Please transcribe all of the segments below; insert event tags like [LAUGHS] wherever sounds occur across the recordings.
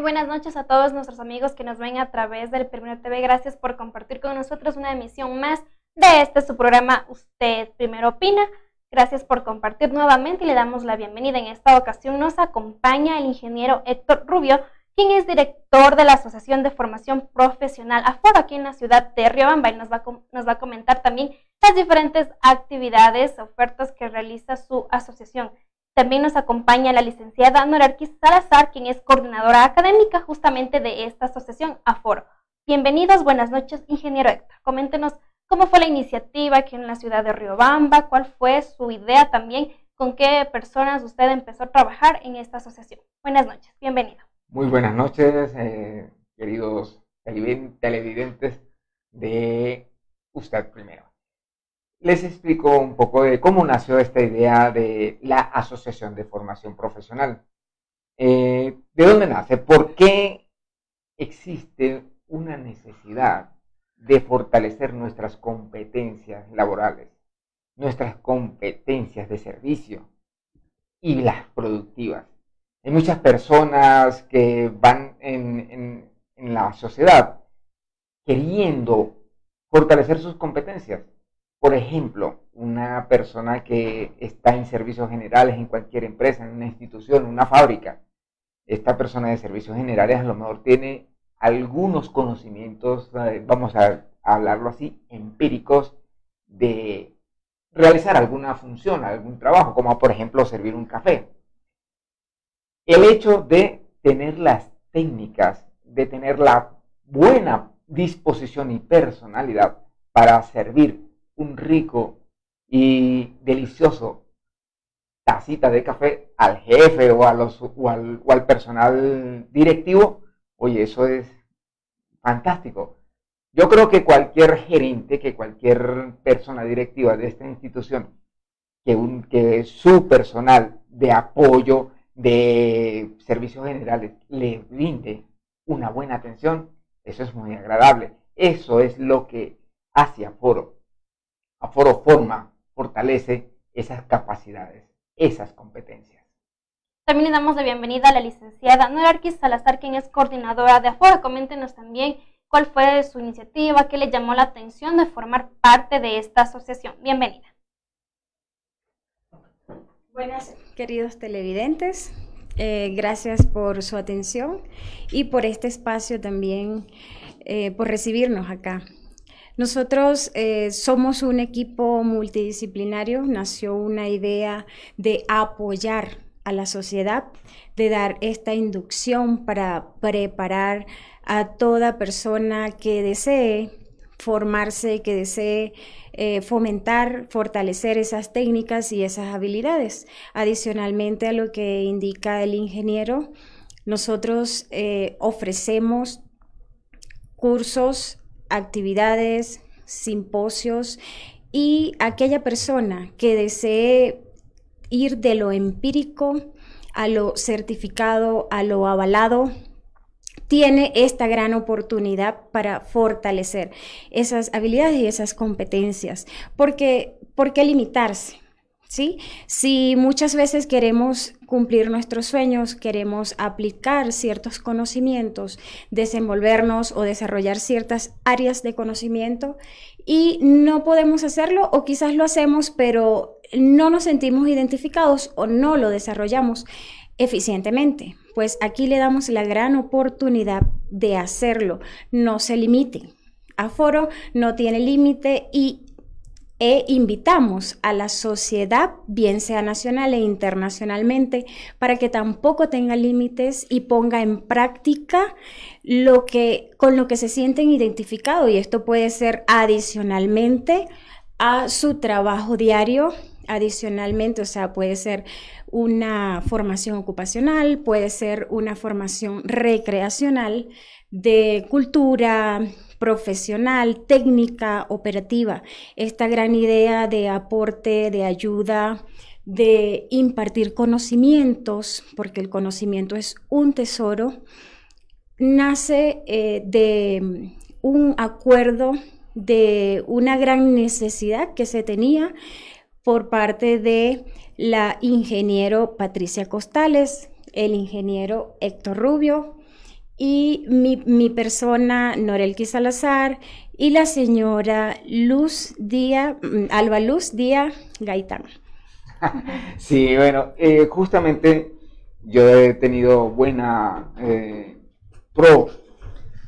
Buenas noches a todos nuestros amigos que nos ven a través del Primero TV. Gracias por compartir con nosotros una emisión más de este su programa Usted Primero Opina. Gracias por compartir nuevamente y le damos la bienvenida. En esta ocasión nos acompaña el ingeniero Héctor Rubio, quien es director de la Asociación de Formación Profesional Aforo aquí en la ciudad de Riobamba y nos va nos va a comentar también las diferentes actividades, ofertas que realiza su asociación. También nos acompaña la licenciada Norarquis Salazar, quien es coordinadora académica justamente de esta asociación Aforo. Bienvenidos, buenas noches, ingeniero Héctor. Coméntenos cómo fue la iniciativa aquí en la ciudad de Riobamba, cuál fue su idea también, con qué personas usted empezó a trabajar en esta asociación. Buenas noches, bienvenido. Muy buenas noches, eh, queridos televidentes de Usted Primero. Les explico un poco de cómo nació esta idea de la Asociación de Formación Profesional. Eh, ¿De dónde nace? ¿Por qué existe una necesidad de fortalecer nuestras competencias laborales, nuestras competencias de servicio y las productivas. Hay muchas personas que van en, la sociedad queriendo fortalecer sus competencias. Por ejemplo, una persona que está en servicios generales en cualquier empresa, en una institución, en una fábrica. Esta persona de servicios generales a lo mejor tiene algunos conocimientos, eh, vamos a hablarlo así, empíricos de realizar alguna función, algún trabajo, como por ejemplo servir un café. El hecho de tener las técnicas, de tener la buena disposición y personalidad para servir un rico y delicioso tacita de café al jefe o, a los, o al personal directivo, Oye, eso es fantástico. Yo creo que cualquier gerente, que cualquier persona directiva de esta institución, que, un, que su personal de apoyo, de servicios generales, le brinde una buena atención, eso es muy agradable. Eso es lo que hace Aforo. Aforo forma, fortalece esas capacidades, esas competencias. También le damos la bienvenida a la licenciada Norarquis Salazar, quien es coordinadora de Afora. Coméntenos también cuál fue su iniciativa, qué le llamó la atención de formar parte de esta asociación. Bienvenida. Buenas, queridos televidentes. Eh, gracias por su atención y por este espacio también, eh, por recibirnos acá. Nosotros eh, somos un equipo multidisciplinario, nació una idea de apoyar a la sociedad, de dar esta inducción para preparar a toda persona que desee formarse, que desee eh, fomentar, fortalecer esas técnicas y esas habilidades. Adicionalmente a lo que indica el ingeniero, nosotros eh, ofrecemos cursos, actividades, simposios y aquella persona que desee ir de lo empírico a lo certificado, a lo avalado, tiene esta gran oportunidad para fortalecer esas habilidades y esas competencias. Porque, ¿Por qué limitarse? ¿Sí? Si muchas veces queremos cumplir nuestros sueños, queremos aplicar ciertos conocimientos, desenvolvernos o desarrollar ciertas áreas de conocimiento y no podemos hacerlo o quizás lo hacemos, pero no nos sentimos identificados o no lo desarrollamos eficientemente. pues aquí le damos la gran oportunidad de hacerlo. No se limite. Aforo no tiene límite y e invitamos a la sociedad, bien sea nacional e internacionalmente, para que tampoco tenga límites y ponga en práctica lo que, con lo que se sienten identificados. Y esto puede ser adicionalmente a su trabajo diario, adicionalmente, o sea, puede ser una formación ocupacional, puede ser una formación recreacional de cultura, profesional, técnica, operativa. Esta gran idea de aporte, de ayuda, de impartir conocimientos, porque el conocimiento es un tesoro, nace eh, de un acuerdo, de una gran necesidad que se tenía por parte de la ingeniero Patricia Costales, el ingeniero Héctor Rubio, y mi, persona, Norelki Salazar, y la señora Luz Díaz, mm, Alba Luz Díaz Gaitán. [LAUGHS] Sí, bueno, eh, justamente yo he tenido buena eh, pro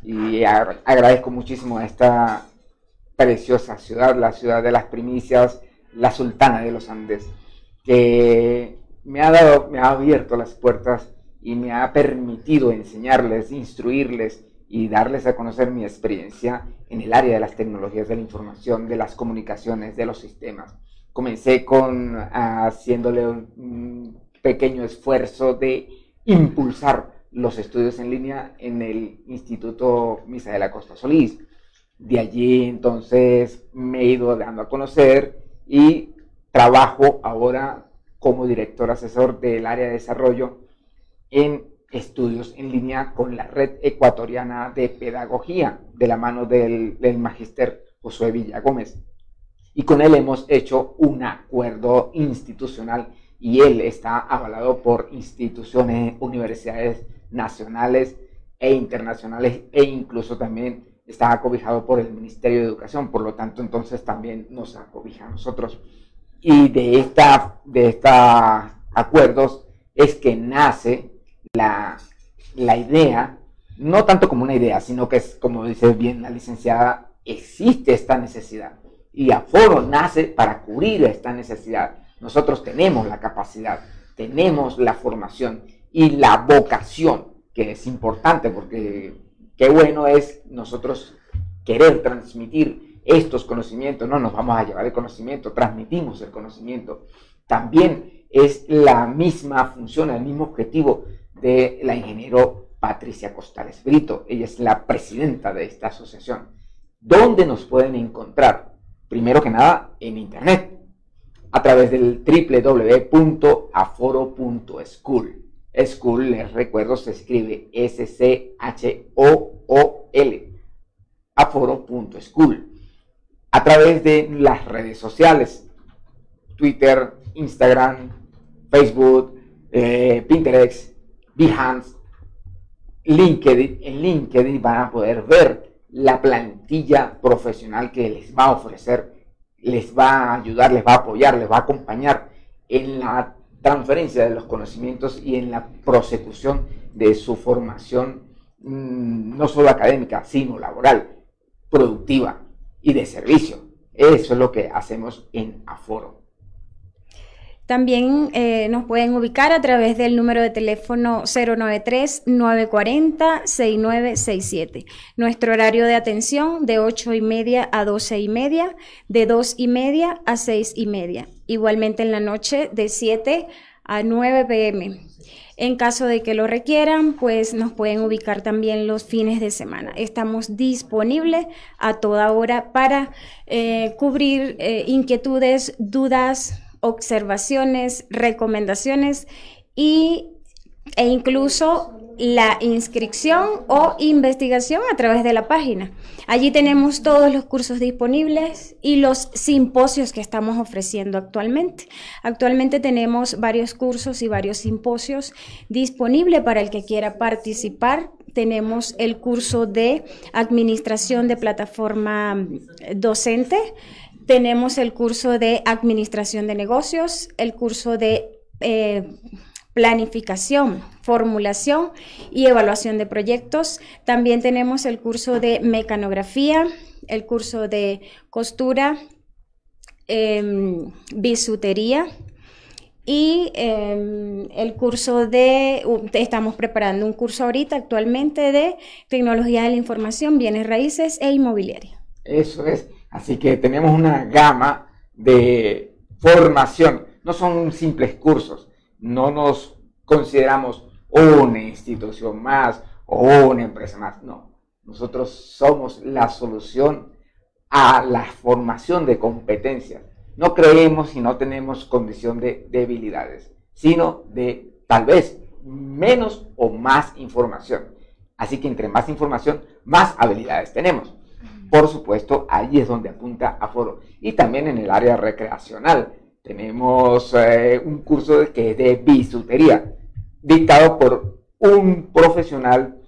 y agradezco muchísimo a esta preciosa ciudad, la ciudad de las primicias, la sultana de los Andes, que me ha dado, me ha abierto las puertas y me ha permitido enseñarles, instruirles y darles a conocer mi experiencia en el área de las tecnologías de la información, de las comunicaciones, de los sistemas. Comencé con haciéndole un pequeño esfuerzo de impulsar los estudios en línea en el Instituto Misa de la Costa Solís. De allí entonces me he ido dando a conocer y trabajo ahora como director asesor del área de desarrollo en estudios en línea con la Red Ecuatoriana de Pedagogía, de la mano del, del Josué Villa Gómez. Y con él hemos hecho un acuerdo institucional y él está avalado por instituciones, universidades nacionales e internacionales e incluso también está acobijado por el Ministerio de Educación, por lo tanto entonces también nos acobija a nosotros. Y de esta de estos acuerdos es que nace la, idea, no tanto como una idea, sino que es, como dice bien la licenciada, existe esta necesidad. Y Aforo nace para cubrir esta necesidad. Nosotros tenemos la capacidad, tenemos la formación y la vocación, que es importante porque qué bueno es nosotros querer transmitir estos conocimientos, no nos vamos a llevar el conocimiento, transmitimos el conocimiento. También es la misma función, el mismo objetivo de la ingeniero Patricia Costales Brito. Ella es la presidenta de esta asociación. ¿Dónde nos pueden encontrar? Primero que nada, en Internet, a través del www.aforo.school. School, les recuerdo, se escribe S-C-H-O-O-L. Aforo.school. A través de las redes sociales, Twitter, Instagram, Facebook, eh, Pinterest, Behance, LinkedIn, en LinkedIn van a poder ver la plantilla profesional que les va a ofrecer, les va a ayudar, les va a apoyar, les va a acompañar en la transferencia de los conocimientos y en la prosecución de su formación, mm, no solo académica, sino laboral, productiva y de servicio. Eso es lo que hacemos en Aforo. También eh, nos pueden ubicar a través del número de teléfono 093-940-6967. Nuestro horario de atención de 8 y media a 12 y media, de 2 y media a 6 y media. Igualmente en la noche de 7 a 9 pm. En caso de que lo requieran, pues nos pueden ubicar también los fines de semana. Estamos disponibles a toda hora para eh, cubrir eh, inquietudes, dudas, observaciones, recomendaciones y, e incluso la inscripción o investigación a través de la página. Allí tenemos todos los cursos disponibles y los simposios que estamos ofreciendo actualmente. Actualmente tenemos varios cursos y varios simposios disponibles para el que quiera participar. Tenemos el curso de administración de plataforma docente, tenemos el curso de Administración de Negocios, el curso de eh, planificación, formulación y evaluación de proyectos. También tenemos el curso de mecanografía, el curso de costura, em, bisutería y em, el curso de, estamos preparando un curso ahorita actualmente de tecnología de la información, bienes raíces e inmobiliaria. Eso es, así que tenemos una gama de formación, no son simples cursos, no nos consideramos una institución más o una empresa más, no, nosotros somos la solución a la formación de competencias. No creemos y no tenemos condición de debilidades, sino de tal vez menos o más información. Así que entre más información, más habilidades tenemos. Por supuesto, ahí es donde apunta a Foro. Y también en el área recreacional. Tenemos eh, un curso que es de bisutería, dictado por un profesional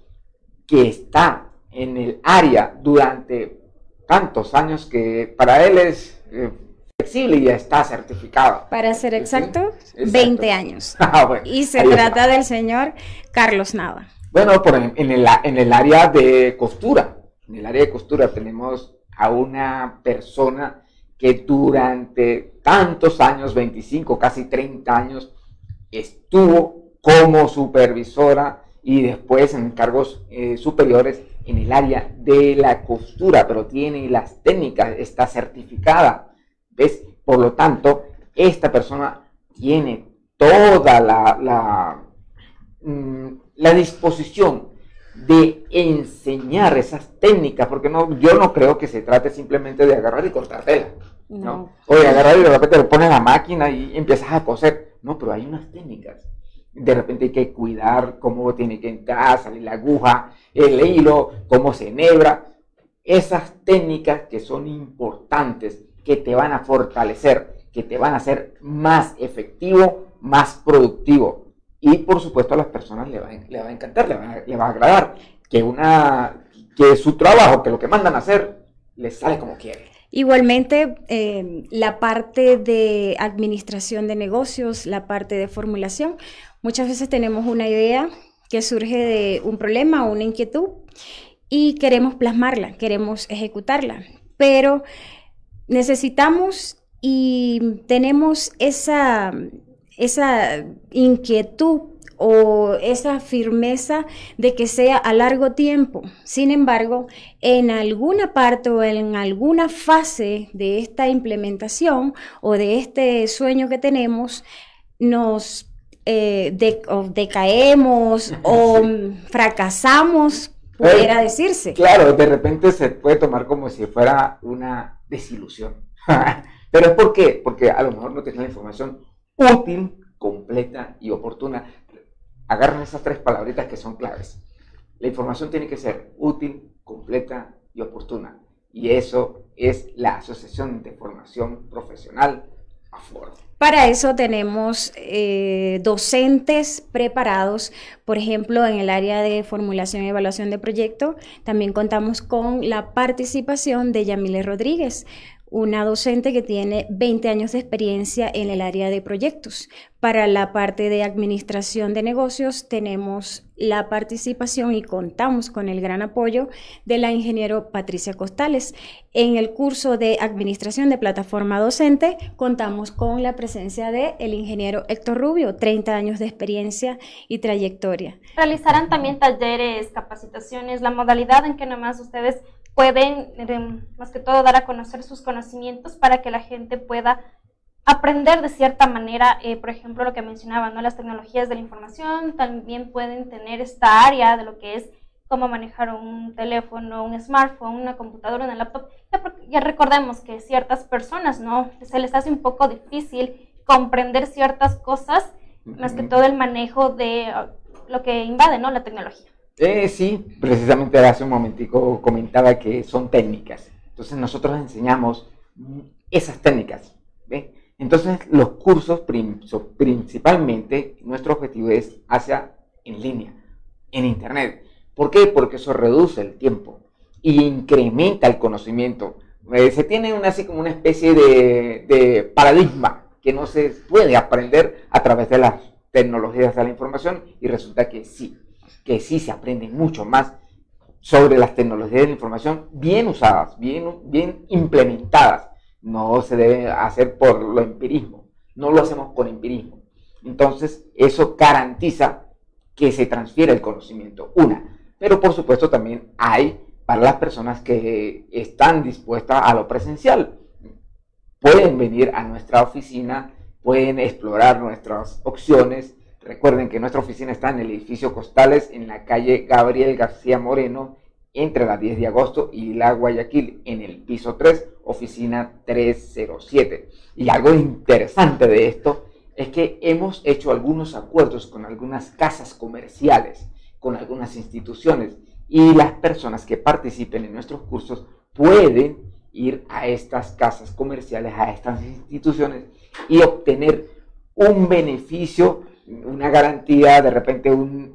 que está en el área durante tantos años que para él es eh, flexible y ya está certificado. Para ser exacto, 20 años. [LAUGHS] Ah, y se trata del señor Carlos Nava. Bueno, por en, el, en el área de costura, en el área de costura tenemos a una persona que durante tantos años, 25, casi 30 años, estuvo como supervisora y después en cargos eh, superiores en el área de la costura, pero tiene las técnicas, está certificada ¿Ves? Por lo tanto, esta persona tiene toda la, mm, la disposición de enseñar esas técnicas, porque no, yo no creo que se trate simplemente de agarrar y cortar tela. ¿no? O de agarrar y de repente le pones la máquina y empiezas a coser. No, pero hay unas técnicas. De repente hay que cuidar cómo tiene que entrar, salir la aguja, el hilo, cómo se enhebra. Esas técnicas que son importantes que te van a fortalecer, que te van a hacer más efectivo, más productivo. Y por supuesto a las personas le va, a encantar, le va, a agradar que, una, que su trabajo, que lo que mandan a hacer, les sale como quiere. Igualmente, eh, la parte de administración de negocios, la parte de formulación, muchas veces tenemos una idea que surge de un problema una inquietud y queremos plasmarla, queremos ejecutarla, pero necesitamos y tenemos esa, esa inquietud o esa firmeza de que sea a largo tiempo. Sin embargo, en alguna parte o en alguna fase de esta implementación o de este sueño que tenemos, nos eh, decaemos o [LAUGHS] fracasamos, pudiera decirse. Claro, de repente se puede tomar como si fuera una desilusión. [LAUGHS] Pero es por qué? Porque a lo mejor no tienes la información útil, completa y oportuna. Agarren esas tres palabritas que son claves. La información tiene que ser útil, completa y oportuna. Y eso es la Asociación de Formación Profesional AFOR. Para eso tenemos eh, docentes preparados, por ejemplo, en el área de formulación y evaluación de proyecto, también contamos con la participación de Yamile Rodríguez, una docente que tiene 20 años de experiencia en el área de proyectos. Para la parte de administración de negocios tenemos la participación y contamos con el gran apoyo de la ingeniero Patricia Costales. En el curso de administración de plataforma docente contamos con la presencia de el ingeniero Héctor Rubio, 30 años de experiencia y trayectoria. Realizarán también talleres, capacitaciones, la modalidad en que nomás ustedes pueden, más que todo, dar a conocer sus conocimientos para que la gente pueda aprender de cierta manera, eh, por ejemplo, lo que mencionaba, ¿no? las tecnologías de la información, también pueden tener esta área de lo que es cómo manejar un teléfono, un smartphone, una computadora, un laptop. Ya, recordemos que ciertas personas, ¿no? Se les hace un poco difícil comprender ciertas cosas, más que todo el manejo de uh, lo que invade, ¿no? La tecnología. Eh, sí, precisamente hace un momentico comentaba que son técnicas. Entonces nosotros enseñamos esas técnicas. Entonces los cursos principalmente, nuestro objetivo es hacia en línea, en Internet. ¿Por qué? Porque eso reduce el tiempo y incrementa el conocimiento. Eh, se tiene una, así como una especie de, de paradigma que no se puede aprender a través de las tecnologías de la información y resulta que sí, que sí se aprende mucho más sobre las tecnologías de información bien usadas, bien, bien implementadas. No se debe hacer por lo empirismo, no lo hacemos con empirismo. Entonces, eso garantiza que se transfiere el conocimiento, una. Pero por supuesto también hay para las personas que están dispuestas a lo presencial. Pueden venir a nuestra oficina, pueden explorar nuestras opciones. Recuerden que nuestra oficina está en el edificio Costales, en la calle Gabriel García Moreno, entre la 10 de agosto y la Guayaquil, en el piso 3, oficina 307. Y algo interesante de esto es que hemos hecho algunos acuerdos con algunas casas comerciales, con algunas instituciones, y las personas que participen en nuestros cursos pueden ir a estas casas comerciales, a estas instituciones y obtener un beneficio, una garantía, de repente un,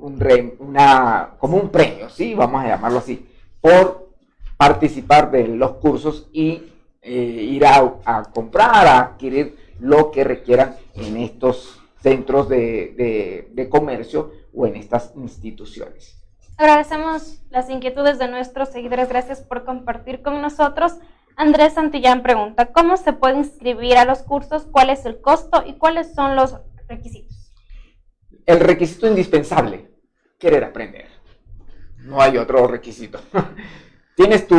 una, como un premio, ¿sí? Vamos a llamarlo así, por participar de los cursos y eh, ir a, a comprar, a adquirir lo que requieran en estos centros de, comercio o en estas instituciones. Agradecemos las inquietudes de nuestros seguidores. Gracias por compartir con nosotros. Andrés Santillán pregunta, ¿cómo se puede inscribir a los cursos? ¿Cuál es el costo y cuáles son los requisitos? El requisito indispensable, querer aprender. No hay otro requisito. [LAUGHS] Tienes tu,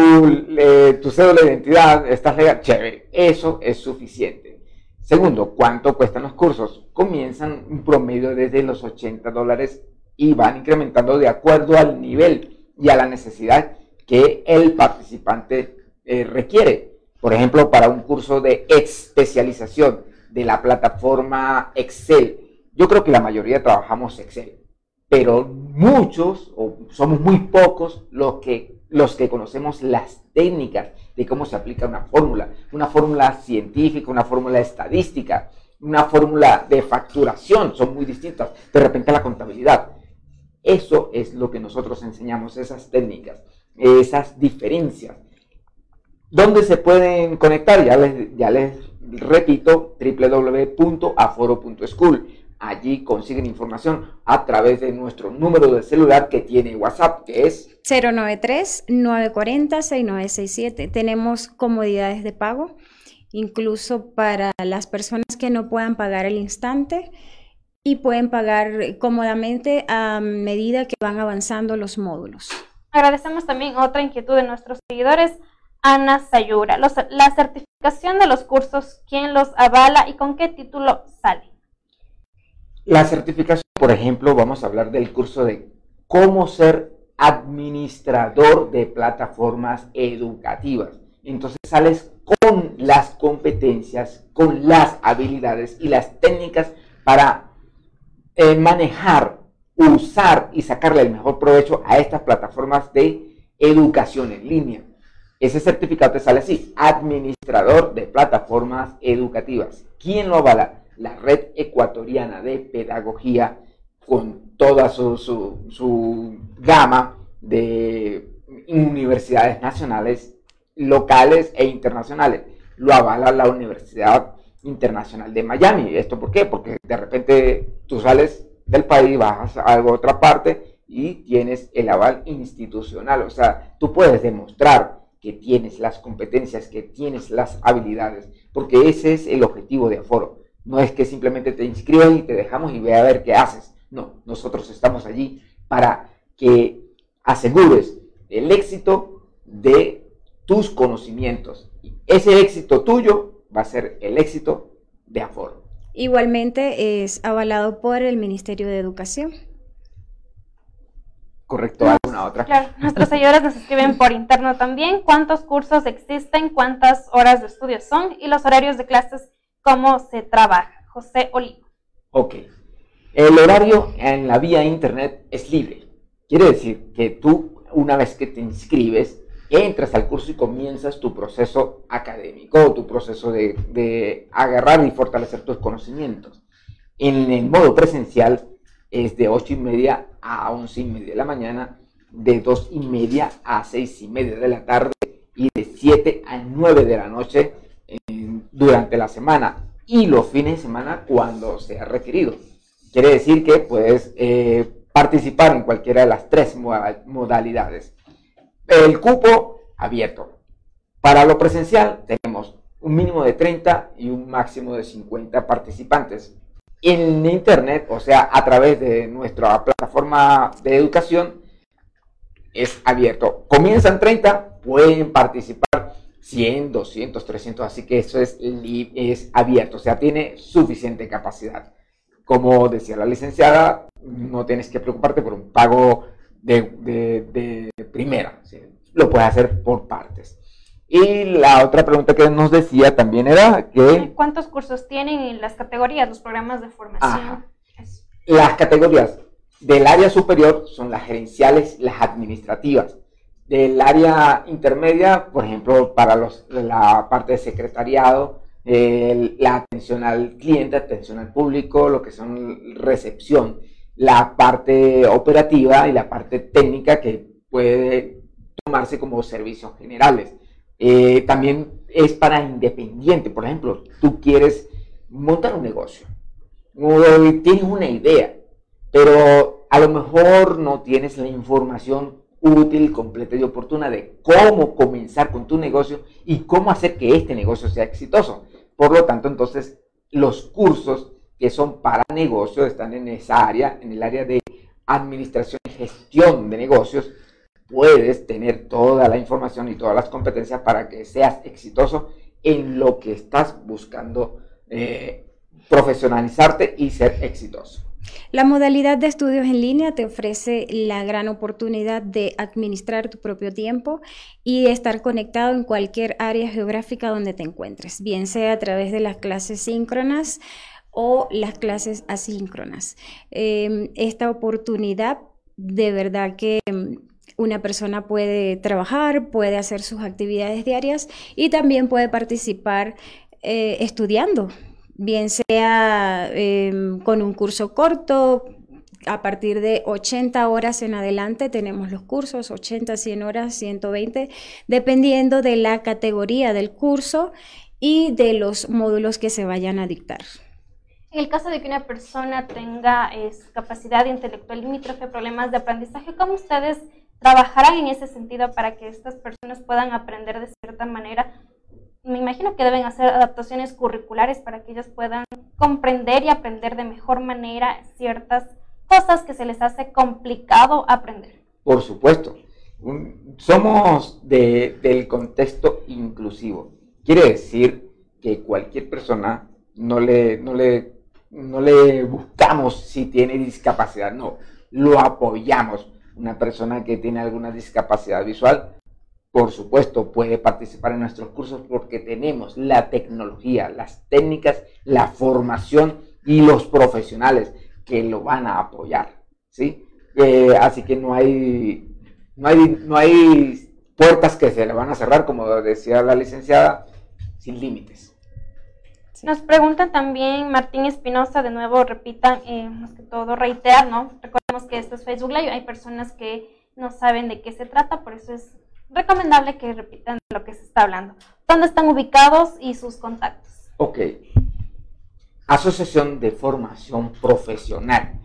tu cédula de identidad, estás legal, chévere. Eso es suficiente. Segundo, ¿cuánto cuestan los cursos? Comienzan un promedio desde los 80 dólares y van incrementando de acuerdo al nivel y a la necesidad que el participante eh, requiere. Por ejemplo, para un curso de especialización de la plataforma Excel, yo creo que la mayoría trabajamos Excel, pero muchos o somos muy pocos los que, los que conocemos las técnicas de cómo se aplica una fórmula, una fórmula científica, una fórmula estadística, una fórmula de facturación, son muy distintas. De repente la contabilidad. Eso es lo que nosotros enseñamos, esas técnicas, esas diferencias. ¿Dónde se pueden conectar? Ya les, ya les repito, www.aforo.school. Allí consiguen información a través de nuestro número de celular que tiene WhatsApp, que es 093-940-6967. Tenemos comodidades de pago, incluso para las personas que no puedan pagar al instante y pueden pagar cómodamente a medida que van avanzando los módulos. Agradecemos también otra inquietud de nuestros seguidores. Ana Sayura, la certificación de los cursos, ¿quién los avala y con qué título sale? La certificación, por ejemplo, vamos a hablar del curso de cómo ser administrador de plataformas educativas. Entonces sales con las competencias, con las habilidades y las técnicas para eh, manejar, usar y sacarle el mejor provecho a estas plataformas de educación en línea. Ese certificado te sale así, administrador de plataformas educativas. ¿Quién lo avala? La red ecuatoriana de pedagogía con toda su, gama de universidades nacionales, locales e internacionales. Lo avala la Universidad Internacional de Miami. ¿Esto por qué? Porque de repente tú sales del país, vas a otra parte y tienes el aval institucional. O sea, tú puedes demostrar que tienes las competencias, que tienes las habilidades, porque ese es el objetivo de Aforo no es que simplemente te inscribas y te dejamos y ve a ver qué haces. No, nosotros estamos allí para que asegures el éxito de tus conocimientos. Y ese éxito tuyo va a ser el éxito de Aforo. Igualmente es avalado por el Ministerio de Educación. Correcto, ¿alguna otra? Claro, nuestros seguidores nos escriben por interno también cuántos cursos existen, cuántas horas de estudio son y los horarios de clases cómo se trabaja. José Olivo. Ok. El horario en la vía internet es libre. Quiere decir que tú, una vez que te inscribes, entras al curso y comienzas tu proceso académico, tu proceso de, agarrar y fortalecer tus conocimientos. En el modo presencial es de 8 y media a 11 y media de la mañana, de 2 y media a 6 y media de la tarde y de 7 a 9 de la noche durante la semana y los fines de semana cuando sea requerido. Quiere decir que puedes eh, participar en cualquiera de las tres modalidades. El cupo abierto. Para lo presencial tenemos un mínimo de 30 y un máximo de 50 participantes. En Internet, o sea, a través de nuestra plataforma de educación, es abierto. Comienzan 30, pueden participar 100, 200, 300, así que eso es, es abierto, o sea, tiene suficiente capacidad. Como decía la licenciada, no tienes que preocuparte por un pago de, primera, lo puedes hacer por partes. Y la otra pregunta que nos decía también era que... ¿Cuántos cursos tienen en las categorías, los programas de formación? Las categorías del área superior son las gerenciales, las administrativas. Del área intermedia, por ejemplo, para los, la parte de secretariado, la atención al cliente, atención al público, lo que son recepción, la parte operativa y la parte técnica que puede tomarse como servicios generales. Eh, también es para independiente, por ejemplo, tú quieres montar un negocio, tienes una idea, pero a lo mejor no tienes la información útil, completa y oportuna de cómo comenzar con tu negocio y cómo hacer que este negocio sea exitoso. Por lo tanto, entonces, los cursos que son para negocios están en esa área, en el área de administración y gestión de negocios. Puedes tener toda la información y todas las competencias para que seas exitoso en lo que estás buscando eh, profesionalizarte y ser exitoso. La modalidad de estudios en línea te ofrece la gran oportunidad de administrar tu propio tiempo y estar conectado en cualquier área geográfica donde te encuentres, bien sea a través de las clases síncronas o las clases asíncronas. Em, esta oportunidad de verdad que em, una persona puede trabajar, puede hacer sus actividades diarias y también puede participar eh, estudiando bien sea em, con un curso corto, a partir de 80 horas en adelante tenemos los cursos, 80, 100 horas, 120, dependiendo de la categoría del curso y de los módulos que se vayan a dictar. En el caso de que una persona tenga capacidad intelectual limítrofe, problemas de aprendizaje, ¿cómo ustedes trabajarán en ese sentido para que estas personas puedan aprender de cierta manera me imagino que deben hacer adaptaciones curriculares para que ellos puedan comprender y aprender de mejor manera ciertas cosas que se les hace complicado aprender. Por supuesto. somos del contexto inclusivo. Quiere decir que cualquier persona no le, no le, no le buscamos si tiene discapacidad, no, lo apoyamos. Una persona que tiene alguna discapacidad visual por supuesto, puede participar en nuestros cursos porque tenemos la tecnología, las técnicas, la formación y los profesionales que lo van a apoyar. ¿sí? Eh, así que no hay, no, hay, no hay puertas que se le van a cerrar, como decía la licenciada, sin límites. Nos preguntan también, Martín Espinosa, de nuevo repitan, eh, más que todo reiterar, ¿no? Recordemos que esto es Facebook Live, hay personas que no saben de qué se trata, por eso es recomendable que repitan lo que se está hablando. ¿Dónde están ubicados y sus contactos? Ok. Asociación de Formación Profesional.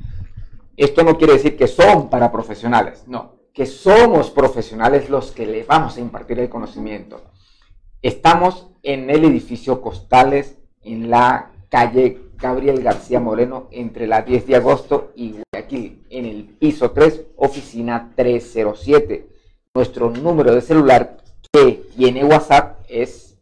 Esto no quiere decir que son para profesionales, no, que somos profesionales los que le vamos a impartir el conocimiento. Estamos en el edificio Costales, en la calle Gabriel García Moreno, entre la 10 de agosto y Guayaquil, en el piso 3, oficina 307. Nuestro número de celular que tiene WhatsApp es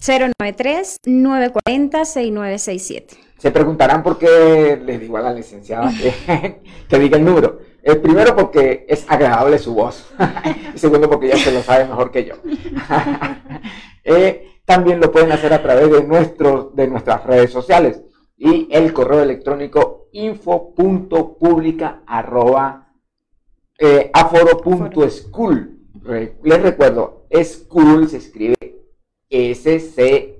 093-940-6967. Se preguntarán por qué les digo a la licenciada que, [LAUGHS] diga el número. El primero porque es agradable su voz. [LAUGHS] y segundo porque ya se lo sabe mejor que yo. [LAUGHS] Eh, también lo pueden hacer a través de, nuestro, de nuestras redes sociales y el correo electrónico info.publica eh, aforo.school. Les recuerdo, school se escribe S-C-H-O-O-L,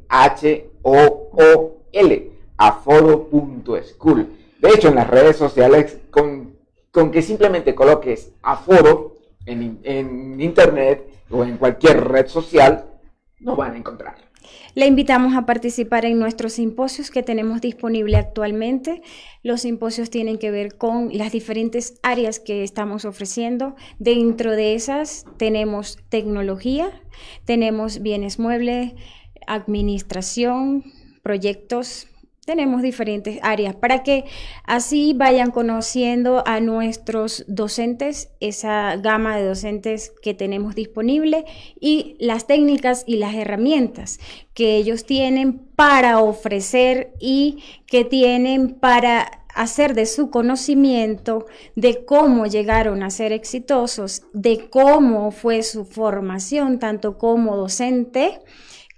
aforo.school. De hecho, en las redes sociales, con, con que simplemente coloques aforo en, en internet o en cualquier red social, no van a encontrar. Le invitamos a participar en nuestros simposios que tenemos disponible actualmente. Los simposios tienen que ver con las diferentes áreas que estamos ofreciendo. Dentro de esas tenemos tecnología, tenemos bienes muebles, administración, proyectos tenemos diferentes áreas para que así vayan conociendo a nuestros docentes, esa gama de docentes que tenemos disponible y las técnicas y las herramientas que ellos tienen para ofrecer y que tienen para hacer de su conocimiento de cómo llegaron a ser exitosos, de cómo fue su formación, tanto como docente,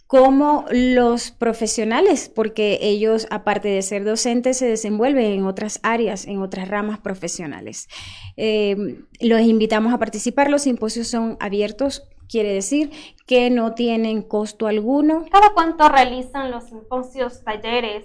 como los profesionales, porque ellos, aparte de ser docentes, se desenvuelven en otras áreas, en otras ramas profesionales. Em, los invitamos a participar, los simposios son abiertos, quiere decir que no tienen costo alguno. ¿Cada cuánto realizan los simposios, talleres,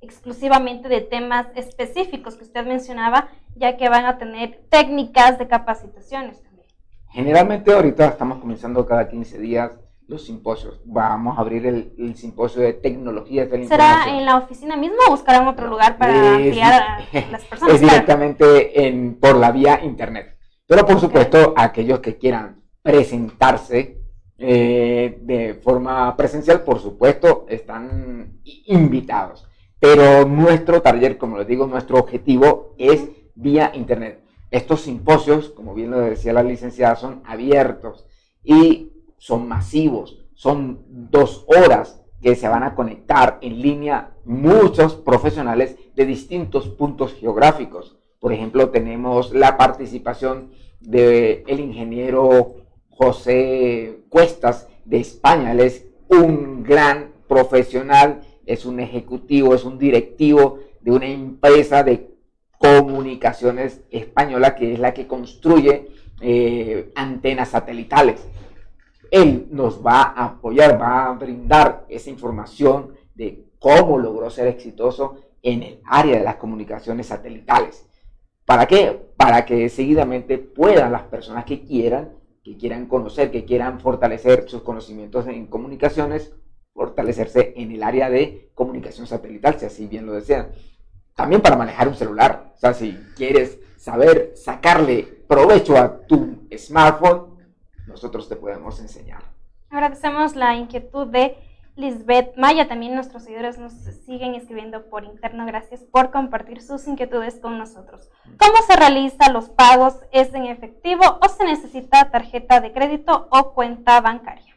exclusivamente de temas específicos que usted mencionaba, ya que van a tener técnicas de capacitaciones también? Generalmente ahorita estamos comenzando cada 15 días los simposios. Vamos a abrir el, simposio de tecnologías de la ¿Será en la oficina misma o buscarán otro lugar para ampliar a [LAUGHS] las personas? Es directamente en, por la vía internet. Pero por supuesto, aquellos que quieran presentarse eh, de forma presencial, por supuesto, están invitados. Pero nuestro taller, como les digo, nuestro objetivo es vía internet. Estos simposios, como bien lo decía la licenciada, son abiertos y son masivos, son dos horas que se van a conectar en línea muchos profesionales de distintos puntos geográficos. Por ejemplo, tenemos la participación del el ingeniero José Cuestas de España. Él es un gran profesional, es un ejecutivo, es un directivo de una empresa de comunicaciones española que es la que construye eh, antenas satelitales. Él nos va a apoyar, va a brindar esa información de cómo logró ser exitoso en el área de las comunicaciones satelitales. ¿Para qué? Para que seguidamente puedan las personas que quieran, que quieran conocer, que quieran fortalecer sus conocimientos en comunicaciones, fortalecerse en el área de comunicación satelital, si así bien lo desean. También para manejar un celular. O sea, si quieres saber sacarle provecho a tu smartphone, nosotros te podemos enseñar. Agradecemos la inquietud de Lisbeth Maya. También nuestros seguidores nos siguen escribiendo por interno. Gracias por compartir sus inquietudes con nosotros. ¿Cómo se realizan los pagos? ¿Es en efectivo o se necesita tarjeta de crédito o cuenta bancaria?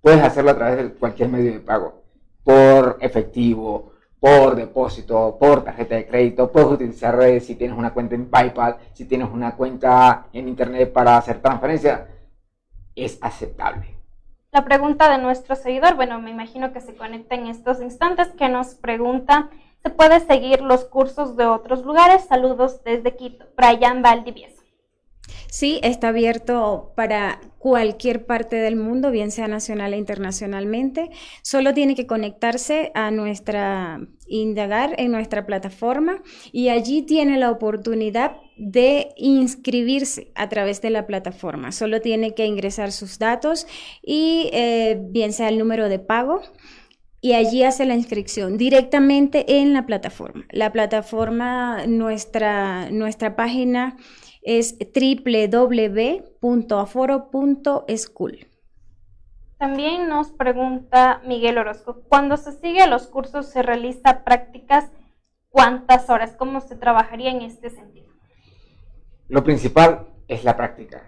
Puedes hacerlo a través de cualquier medio de pago. Por efectivo, por depósito, por tarjeta de crédito, puedes utilizar redes si tienes una cuenta en PayPal, si tienes una cuenta en Internet para hacer transferencia es aceptable. La pregunta de nuestro seguidor, bueno, me imagino que se conecta en estos instantes, que nos pregunta, ¿se puede seguir los cursos de otros lugares? Saludos desde Quito, Brian Valdivieso. Sí, está abierto para cualquier parte del mundo, bien sea nacional e internacionalmente. Solo tiene que conectarse a nuestra, indagar en nuestra plataforma y allí tiene la oportunidad de inscribirse a través de la plataforma. Solo tiene que ingresar sus datos y eh, bien sea el número de pago y allí hace la inscripción directamente en la plataforma. La plataforma, nuestra, nuestra página es www.aforo.school. También nos pregunta Miguel Orozco, cuando se sigue los cursos se realiza prácticas, ¿cuántas horas? ¿Cómo se trabajaría en este sentido? Lo principal es la práctica.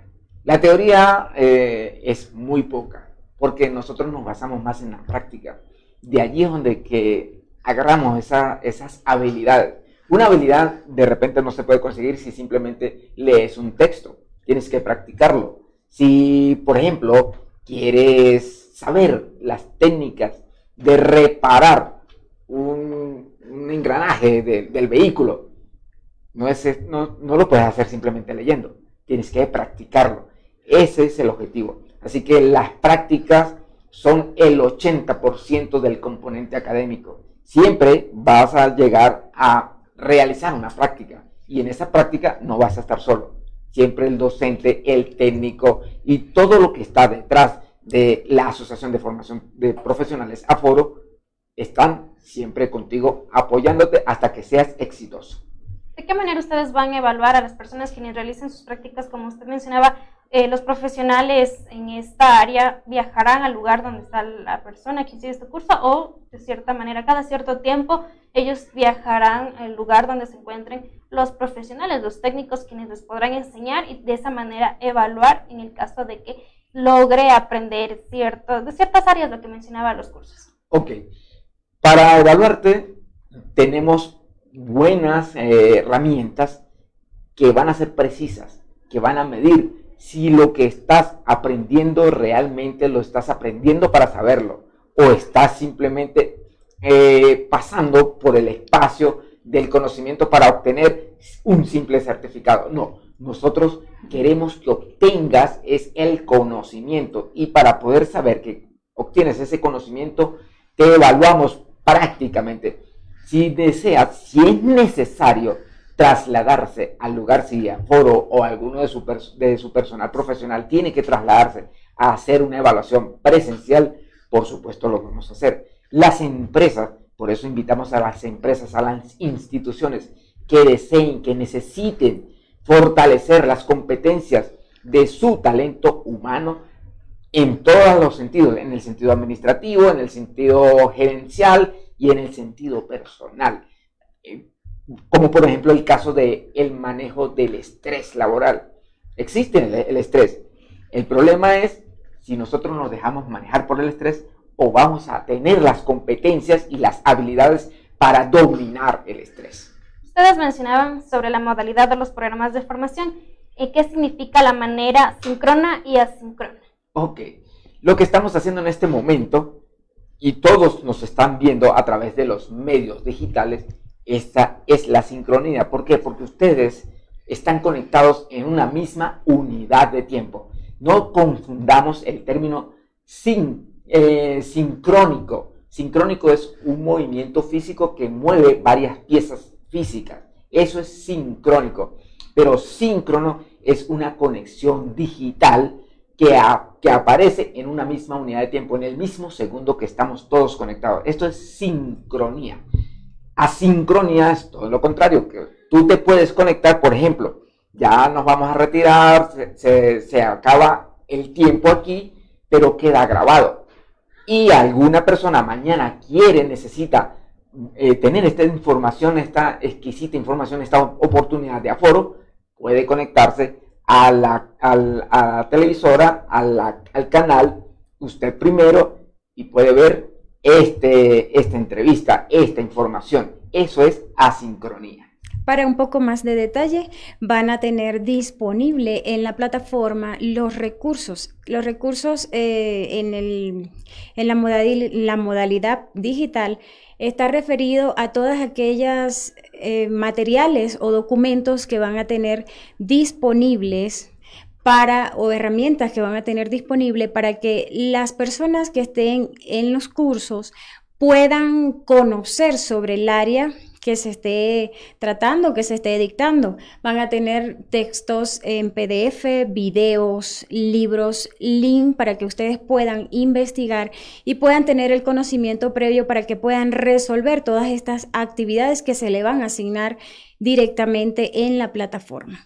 La teoría eh, es muy poca, porque nosotros nos basamos más en la práctica. De allí es donde que agarramos esas habilidades. Una habilidad de repente no se puede conseguir si simplemente lees un texto. Tienes que practicarlo. Si, por ejemplo, quieres saber las técnicas de reparar un, engranaje del vehículo, no, es, no, no lo puedes hacer simplemente leyendo. Tienes que practicarlo. Ese es el objetivo. Así que las prácticas son el 80% del componente académico. Siempre vas a llegar a realizar una práctica. Y en esa práctica no vas a estar solo. Siempre el docente, el técnico y todo lo que está detrás de la Asociación de Formación de Profesionales Aforo están siempre contigo apoyándote hasta que seas exitoso. ¿De qué manera ustedes van a evaluar a las personas quienes realicen sus prácticas? Como usted mencionaba, eh, los profesionales en esta área viajarán al lugar donde está la persona que sigue este curso o de cierta manera cada cierto tiempo ellos viajarán al lugar donde se encuentren los profesionales, los técnicos quienes les podrán enseñar y de esa manera evaluar en el caso de que logre aprender de ciertas áreas lo que mencionaba los cursos. Ok, para evaluarte tenemos buenas eh, herramientas que van a ser precisas, que van a medir si lo que estás aprendiendo realmente lo estás aprendiendo para saberlo o estás simplemente eh, pasando por el espacio del conocimiento para obtener un simple certificado. No, nosotros queremos que obtengas es el conocimiento y para poder saber que obtienes ese conocimiento, te evaluamos prácticamente. Si deseas, si es necesario trasladarse al lugar, si a foro o alguno de su, de su personal profesional tiene que trasladarse a hacer una evaluación presencial, por supuesto lo vamos a hacer. Las empresas, por eso invitamos a las empresas, a las instituciones que deseen, que necesiten fortalecer las competencias de su talento humano en todos los sentidos, en el sentido administrativo, en el sentido gerencial y en el sentido personal. Como por ejemplo el caso del el manejo del estrés laboral. Existe el, el estrés. El problema es si nosotros nos dejamos manejar por el estrés o vamos a tener las competencias y las habilidades para dominar el estrés. Ustedes mencionaban sobre la modalidad de los programas de formación y qué significa la manera síncrona y asíncrona. Ok, lo que estamos haciendo en este momento, y todos nos están viendo a través de los medios digitales, esta es la sincronía. ¿Por qué? Porque ustedes están conectados en una misma unidad de tiempo. No confundamos el término sin, eh, sincrónico. Sincrónico es un movimiento físico que mueve varias piezas físicas. Eso es sincrónico. Pero síncrono es una conexión digital que, que aparece en una misma unidad de tiempo, en el mismo segundo que estamos todos conectados. Esto es sincronía. Asincronía es todo lo contrario, que tú te puedes conectar, por ejemplo, ya nos vamos a retirar, se, se acaba el tiempo aquí, pero queda grabado. Y alguna persona mañana quiere, necesita eh, tener esta información, esta exquisita información, esta oportunidad de aforo, puede conectarse a la, televisora, al canal, usted primero, y puede ver este, esta entrevista, esta información. Eso es asincronía. Para un poco más de detalle, van a tener disponible en la plataforma los recursos. Los recursos eh, en, el, en la, la modalidad digital está referido a todas aquellas eh, materiales o documentos que van a tener disponibles para o herramientas que van a tener disponible para que las personas que estén en los cursos puedan conocer sobre el área que se esté tratando, que se esté dictando. Van a tener textos en PDF, videos, libros, link para que ustedes puedan investigar y puedan tener el conocimiento previo para que puedan resolver todas estas actividades que se le van a asignar directamente en la plataforma.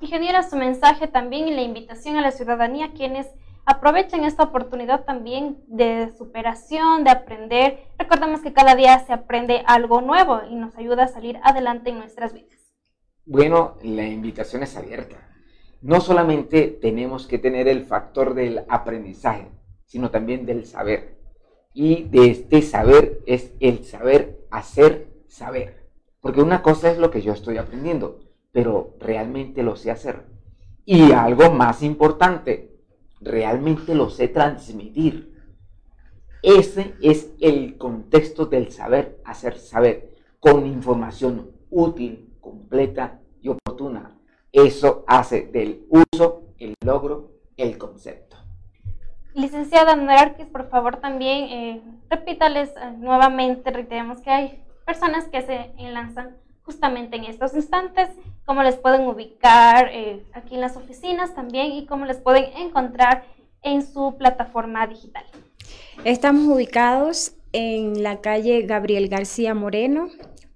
Ingeniera, su mensaje también y la invitación a la ciudadanía, quienes aprovechen esta oportunidad también de superación, de aprender. Recordemos que cada día se aprende algo nuevo y nos ayuda a salir adelante en nuestras vidas. Bueno, la invitación es abierta. No solamente tenemos que tener el factor del aprendizaje, sino también del saber. Y de este saber es el saber hacer saber. Porque una cosa es lo que yo estoy aprendiendo, pero realmente lo sé hacer. Y algo más importante, realmente lo sé transmitir. Ese es el contexto del saber hacer saber con información útil, completa y oportuna. Eso hace del uso, el logro, el concepto. Licenciada Norarquis, por favor también eh, repítales eh, nuevamente, reiteremos que hay personas que se enlazan justamente en estos instantes, cómo les pueden ubicar eh, aquí en las oficinas también y cómo les pueden encontrar en su plataforma digital. Estamos ubicados en la calle Gabriel García Moreno,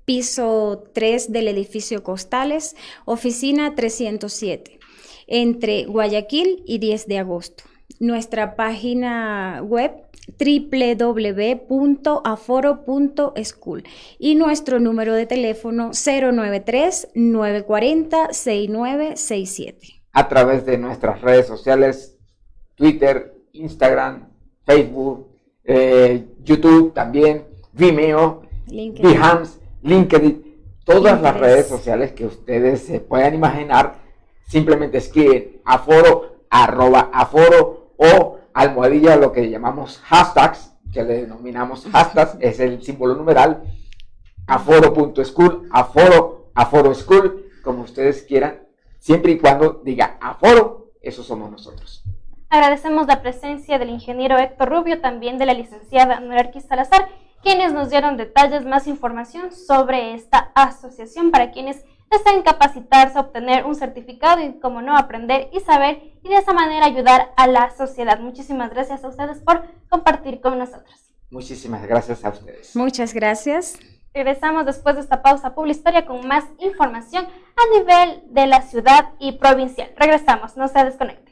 piso 3 del edificio Costales, oficina 307, entre Guayaquil y 10 de agosto. Nuestra página web www.aforo.school y nuestro número de teléfono 093-940-6967. A través de nuestras redes sociales, Twitter, Instagram, Facebook, eh, YouTube también, Vimeo, Behance, LinkedIn, todas las redes sociales que ustedes se puedan imaginar, simplemente escriben aforo, arroba aforo o almohadilla, lo que llamamos hashtags, que le denominamos hashtags, es el símbolo numeral, aforo.school, aforo, aforo school, como ustedes quieran, siempre y cuando diga aforo, eso somos nosotros. Agradecemos la presencia del ingeniero Héctor Rubio, también de la licenciada Norarqui Salazar, quienes nos dieron detalles, más información sobre esta asociación para quienes desean capacitarse, obtener un certificado y, como no, aprender y saber y de esa manera ayudar a la sociedad. Muchísimas gracias a ustedes por compartir con nosotros. Muchísimas gracias a ustedes. Muchas gracias. Regresamos después de esta pausa publicitaria con más información a nivel de la ciudad y provincial. Regresamos, no se desconecten.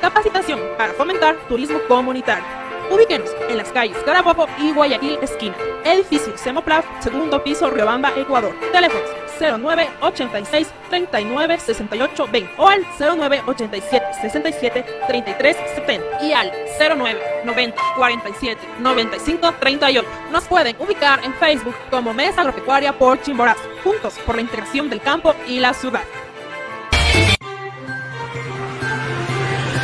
Capacitación para fomentar turismo comunitario. Ubíquenos en las calles Carabobo y Guayaquil esquina. Edificio Semoplaf, segundo piso, Riobamba, Ecuador. Teléfonos 09 86 39 68 20 o al 09 87 67 33 70 y al 09 90 47 95 38. Nos pueden ubicar en Facebook como Mesa Agropecuaria por Chimborazo, juntos por la integración del campo y la ciudad.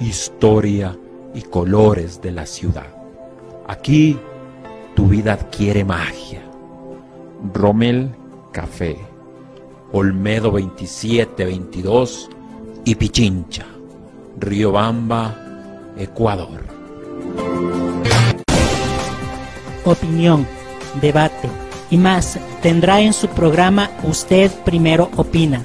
historia y colores de la ciudad. Aquí tu vida adquiere magia. Rommel Café, Olmedo 2722 y Pichincha, Riobamba, Ecuador. Opinión, debate y más tendrá en su programa Usted Primero Opina,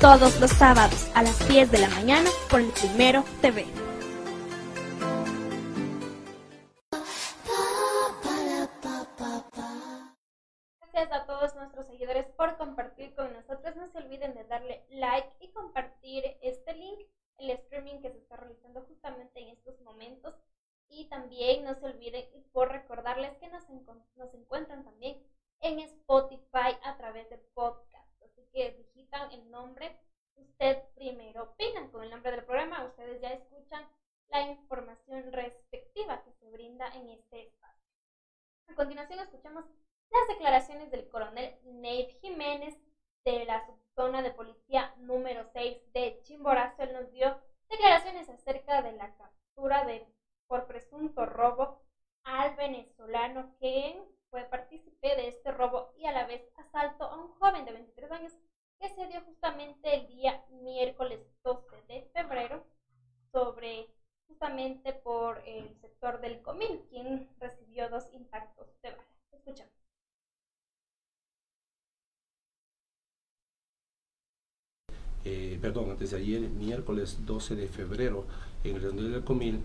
todos los sábados a las 10 de la mañana por el Primero TV. Gracias a todos nuestros seguidores por compartir con nosotros. No se olviden de darle like y compartir este link, el streaming que se está realizando justamente en estos momentos. Y también no se olviden por recordarles que nos, nos encuentran también en Spotify a través de podcast. Así que el nombre Usted Primero Opina con el nombre del programa. Ustedes ya escuchan la información respectiva que se brinda en este espacio. A continuación escuchamos las declaraciones del coronel Nate Jiménez de la subzona de policía número 6 de Chimborazo. Él nos dio declaraciones acerca de la captura de, por presunto robo al venezolano que fue partícipe de este robo y a la vez asalto a un joven de 23 años que se dio justamente el día miércoles 12 de febrero sobre justamente por el sector del Comín, quien recibió dos impactos de bala. Escuchamos. eh, perdón, antes de ayer, miércoles 12 de febrero, en el redondel del Comil,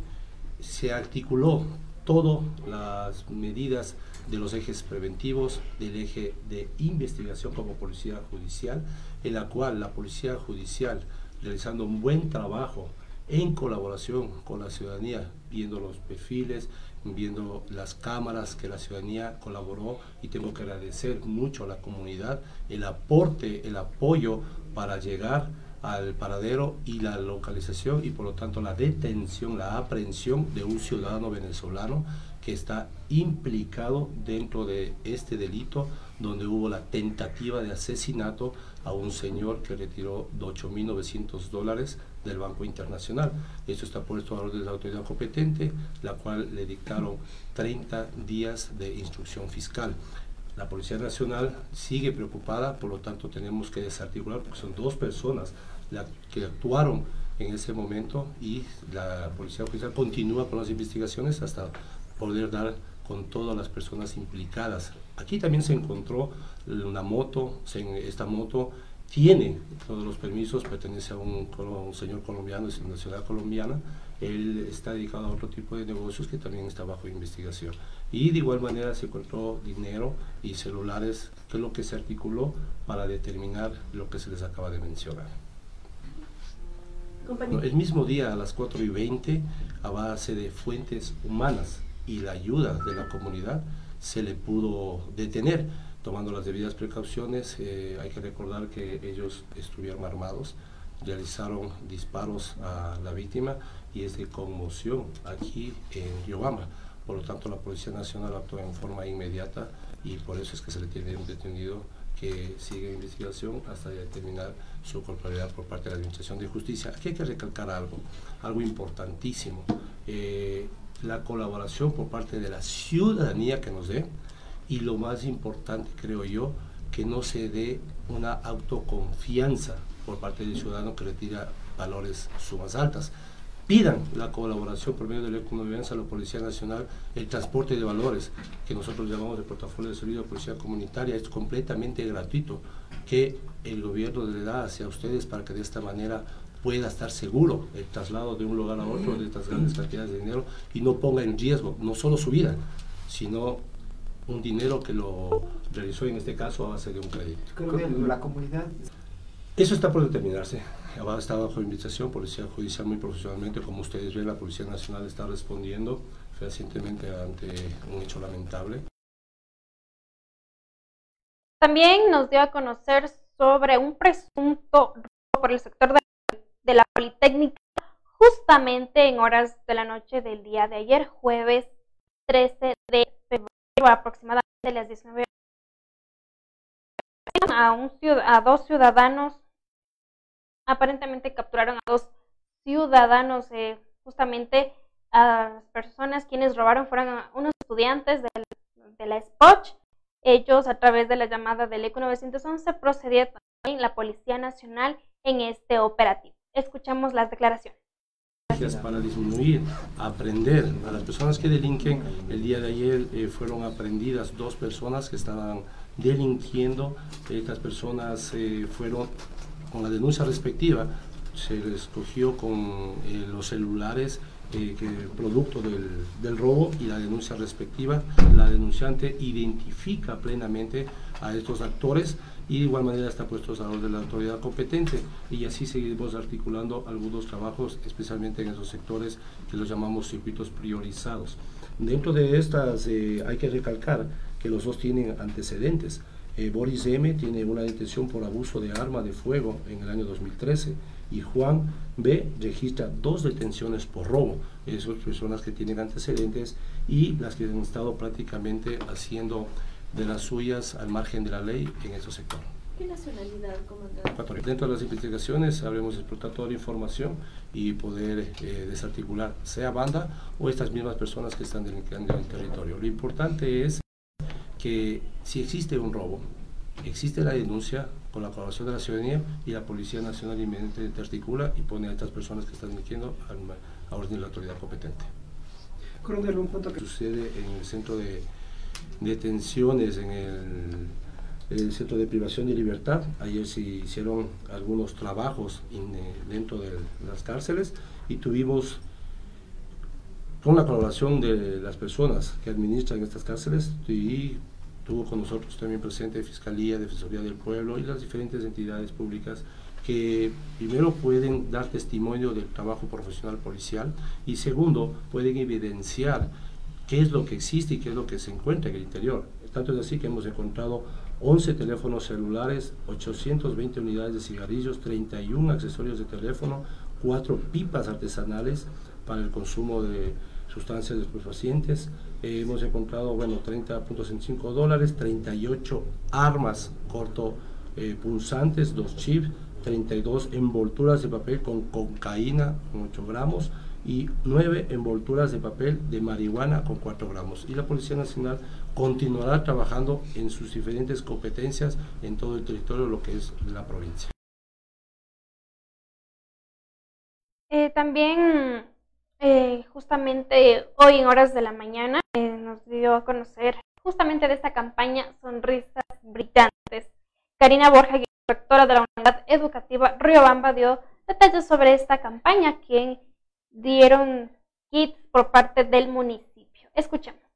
se articuló todas las medidas de los ejes preventivos, del eje de investigación como policía judicial, en la cual la policía judicial, realizando un buen trabajo en colaboración con la ciudadanía, viendo los perfiles, viendo las cámaras que la ciudadanía colaboró y tengo que agradecer mucho a la comunidad el aporte, el apoyo para llegar al paradero y la localización y por lo tanto la detención, la aprehensión de un ciudadano venezolano que está implicado dentro de este delito donde hubo la tentativa de asesinato a un señor que retiró 8.900 dólares del Banco Internacional. Esto está puesto a orden de la autoridad competente, la cual le dictaron 30 días de instrucción fiscal. La Policía Nacional sigue preocupada, por lo tanto tenemos que desarticular, porque son dos personas que actuaron en ese momento y la Policía Judicial continúa con las investigaciones hasta poder dar con todas las personas implicadas. Aquí también se encontró una moto, esta moto tiene todos los permisos, pertenece a un, señor colombiano, es una ciudad colombiana, él está dedicado a otro tipo de negocios que también está bajo investigación. Y de igual manera se encontró dinero y celulares, que es lo que se articuló para determinar lo que se les acaba de mencionar. El mismo día a las 4 y 20, a base de fuentes humanas y la ayuda de la comunidad, se le pudo detener tomando las debidas precauciones. Eh, hay que recordar que ellos estuvieron armados, realizaron disparos a la víctima y es de conmoción aquí en Yobamba. Por lo tanto, la Policía Nacional actuó en forma inmediata y por eso es que se le tiene detenido que sigue investigación hasta determinar su culpabilidad por parte de la Administración de Justicia. Aquí hay que recalcar algo, algo importantísimo. Eh, la colaboración por parte de la ciudadanía que nos dé y lo más importante, creo yo, que no se dé una autoconfianza por parte del ciudadano que retira valores sumas altas. Pidan la colaboración por medio de la economía a la Policía Nacional, el transporte de valores, que nosotros llamamos de portafolio de servicio de policía comunitaria, es completamente gratuito, que el gobierno le da hacia ustedes para que de esta manera pueda estar seguro el traslado de un lugar a otro de estas grandes cantidades de dinero y no ponga en riesgo no solo su vida, sino un dinero que lo realizó en este caso a base de un crédito. la comunidad... Eso está por determinarse. Está bajo invitación, Policía Judicial muy profesionalmente. Como ustedes ven, la Policía Nacional está respondiendo fehacientemente ante un hecho lamentable. También nos dio a conocer sobre un presunto robo por el sector de la Politécnica justamente en horas de la noche del día de ayer, jueves 13 de aproximadamente las 19 a, un, a dos ciudadanos, aparentemente capturaron a dos ciudadanos, eh, justamente a las personas quienes robaron fueron unos estudiantes de, de la SPOCH. Ellos, a través de la llamada del ECO 911, procedieron también la Policía Nacional en este operativo. Escuchamos las declaraciones para disminuir, aprender a las personas que delinquen. El día de ayer eh, fueron aprendidas dos personas que estaban delinquiendo. Estas personas eh, fueron con la denuncia respectiva, se les cogió con eh, los celulares que, producto del, del, robo y la denuncia respectiva. La denunciante identifica plenamente a estos actores y de igual manera está puesto a de la autoridad competente y así seguimos articulando algunos trabajos, especialmente en esos sectores que los llamamos circuitos priorizados. Dentro de estas eh, hay que recalcar que los dos tienen antecedentes. Eh, Boris M tiene una detención por abuso de arma de fuego en el año 2013 y Juan B registra dos detenciones por robo. Esas personas que tienen antecedentes y las que han estado prácticamente haciendo de las suyas al margen de la ley en ese sector. ¿Qué nacionalidad, comandante? Dentro de las investigaciones habremos explotar toda la información y poder eh, desarticular sea banda o estas mismas personas que están delinquiendo en el territorio. Lo importante es que si existe un robo, existe la denuncia con la colaboración de la ciudadanía y la Policía Nacional inmediatamente articula y pone a estas personas que están delinquiendo a orden de la autoridad competente. Coronel, un punto que sucede en el centro de detenciones en el, centro de privación de libertad. Ayer se hicieron algunos trabajos eh, dentro de las cárceles y tuvimos, con la colaboración de las personas que administran estas cárceles, y tuvo con nosotros también presente Fiscalía, Defensoría del Pueblo y las diferentes entidades públicas que primero pueden dar testimonio del trabajo profesional policial y segundo pueden evidenciar qué es lo que existe y qué es lo que se encuentra en el interior. Tanto es así que hemos encontrado 11 teléfonos celulares, 820 unidades de cigarrillos, 31 accesorios de teléfono, 4 pipas artesanales para el consumo de sustancias de pacientes. Eh, hemos encontrado, bueno, 30.65 dólares, 38 armas corto eh, punzantes, dos chips, 32 envolturas de papel con cocaína, con 8 gramos, y 9 envolturas de papel de marihuana con 4 gramos. Y la Policía Nacional continuará trabajando en sus diferentes competencias en todo el territorio, lo que es la provincia. Eh, también, eh, justamente hoy en horas de la mañana, eh, nos dio a conocer justamente de esta campaña Sonrisas Brillantes. Karina Borja, directora de la Unidad Educativa Riobamba, dio detalles sobre esta campaña, quien dieron kits por parte del municipio. Escuchemos.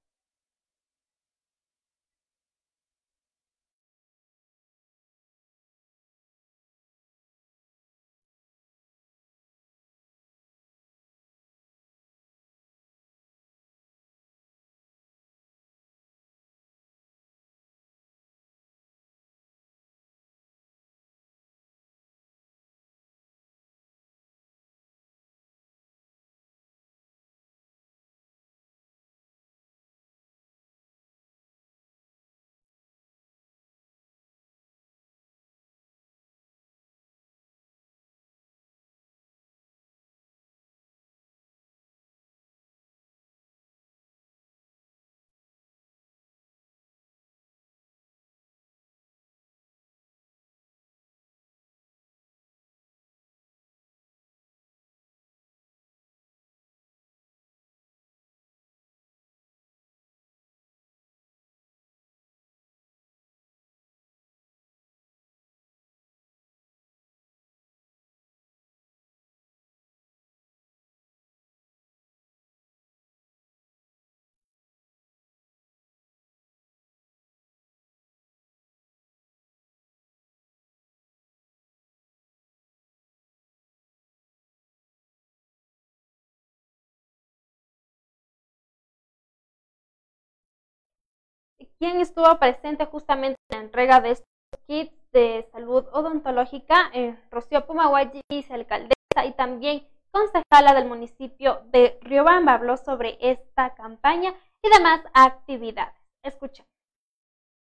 Quien estuvo presente justamente en la entrega de estos kits de salud odontológica, eh, Rocío Pumaguayi, alcaldesa y también concejala del municipio de Riobamba, habló sobre esta campaña y demás actividades.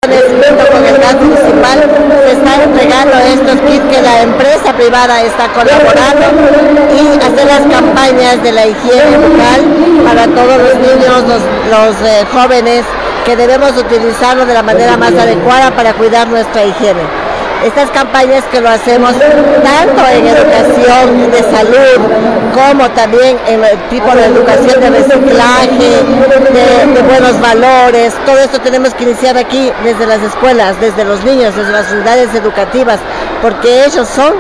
Junto con el gas municipal se está entregando estos kits que la empresa privada está colaborando y hacer las campañas de la higiene bucal para todos los niños, los, los eh, jóvenes que debemos utilizarlo de la manera más adecuada para cuidar nuestra higiene. Estas campañas que lo hacemos tanto en educación de salud como también en el tipo de educación de reciclaje, de, de buenos valores, todo esto tenemos que iniciar aquí desde las escuelas, desde los niños, desde las unidades educativas, porque ellos son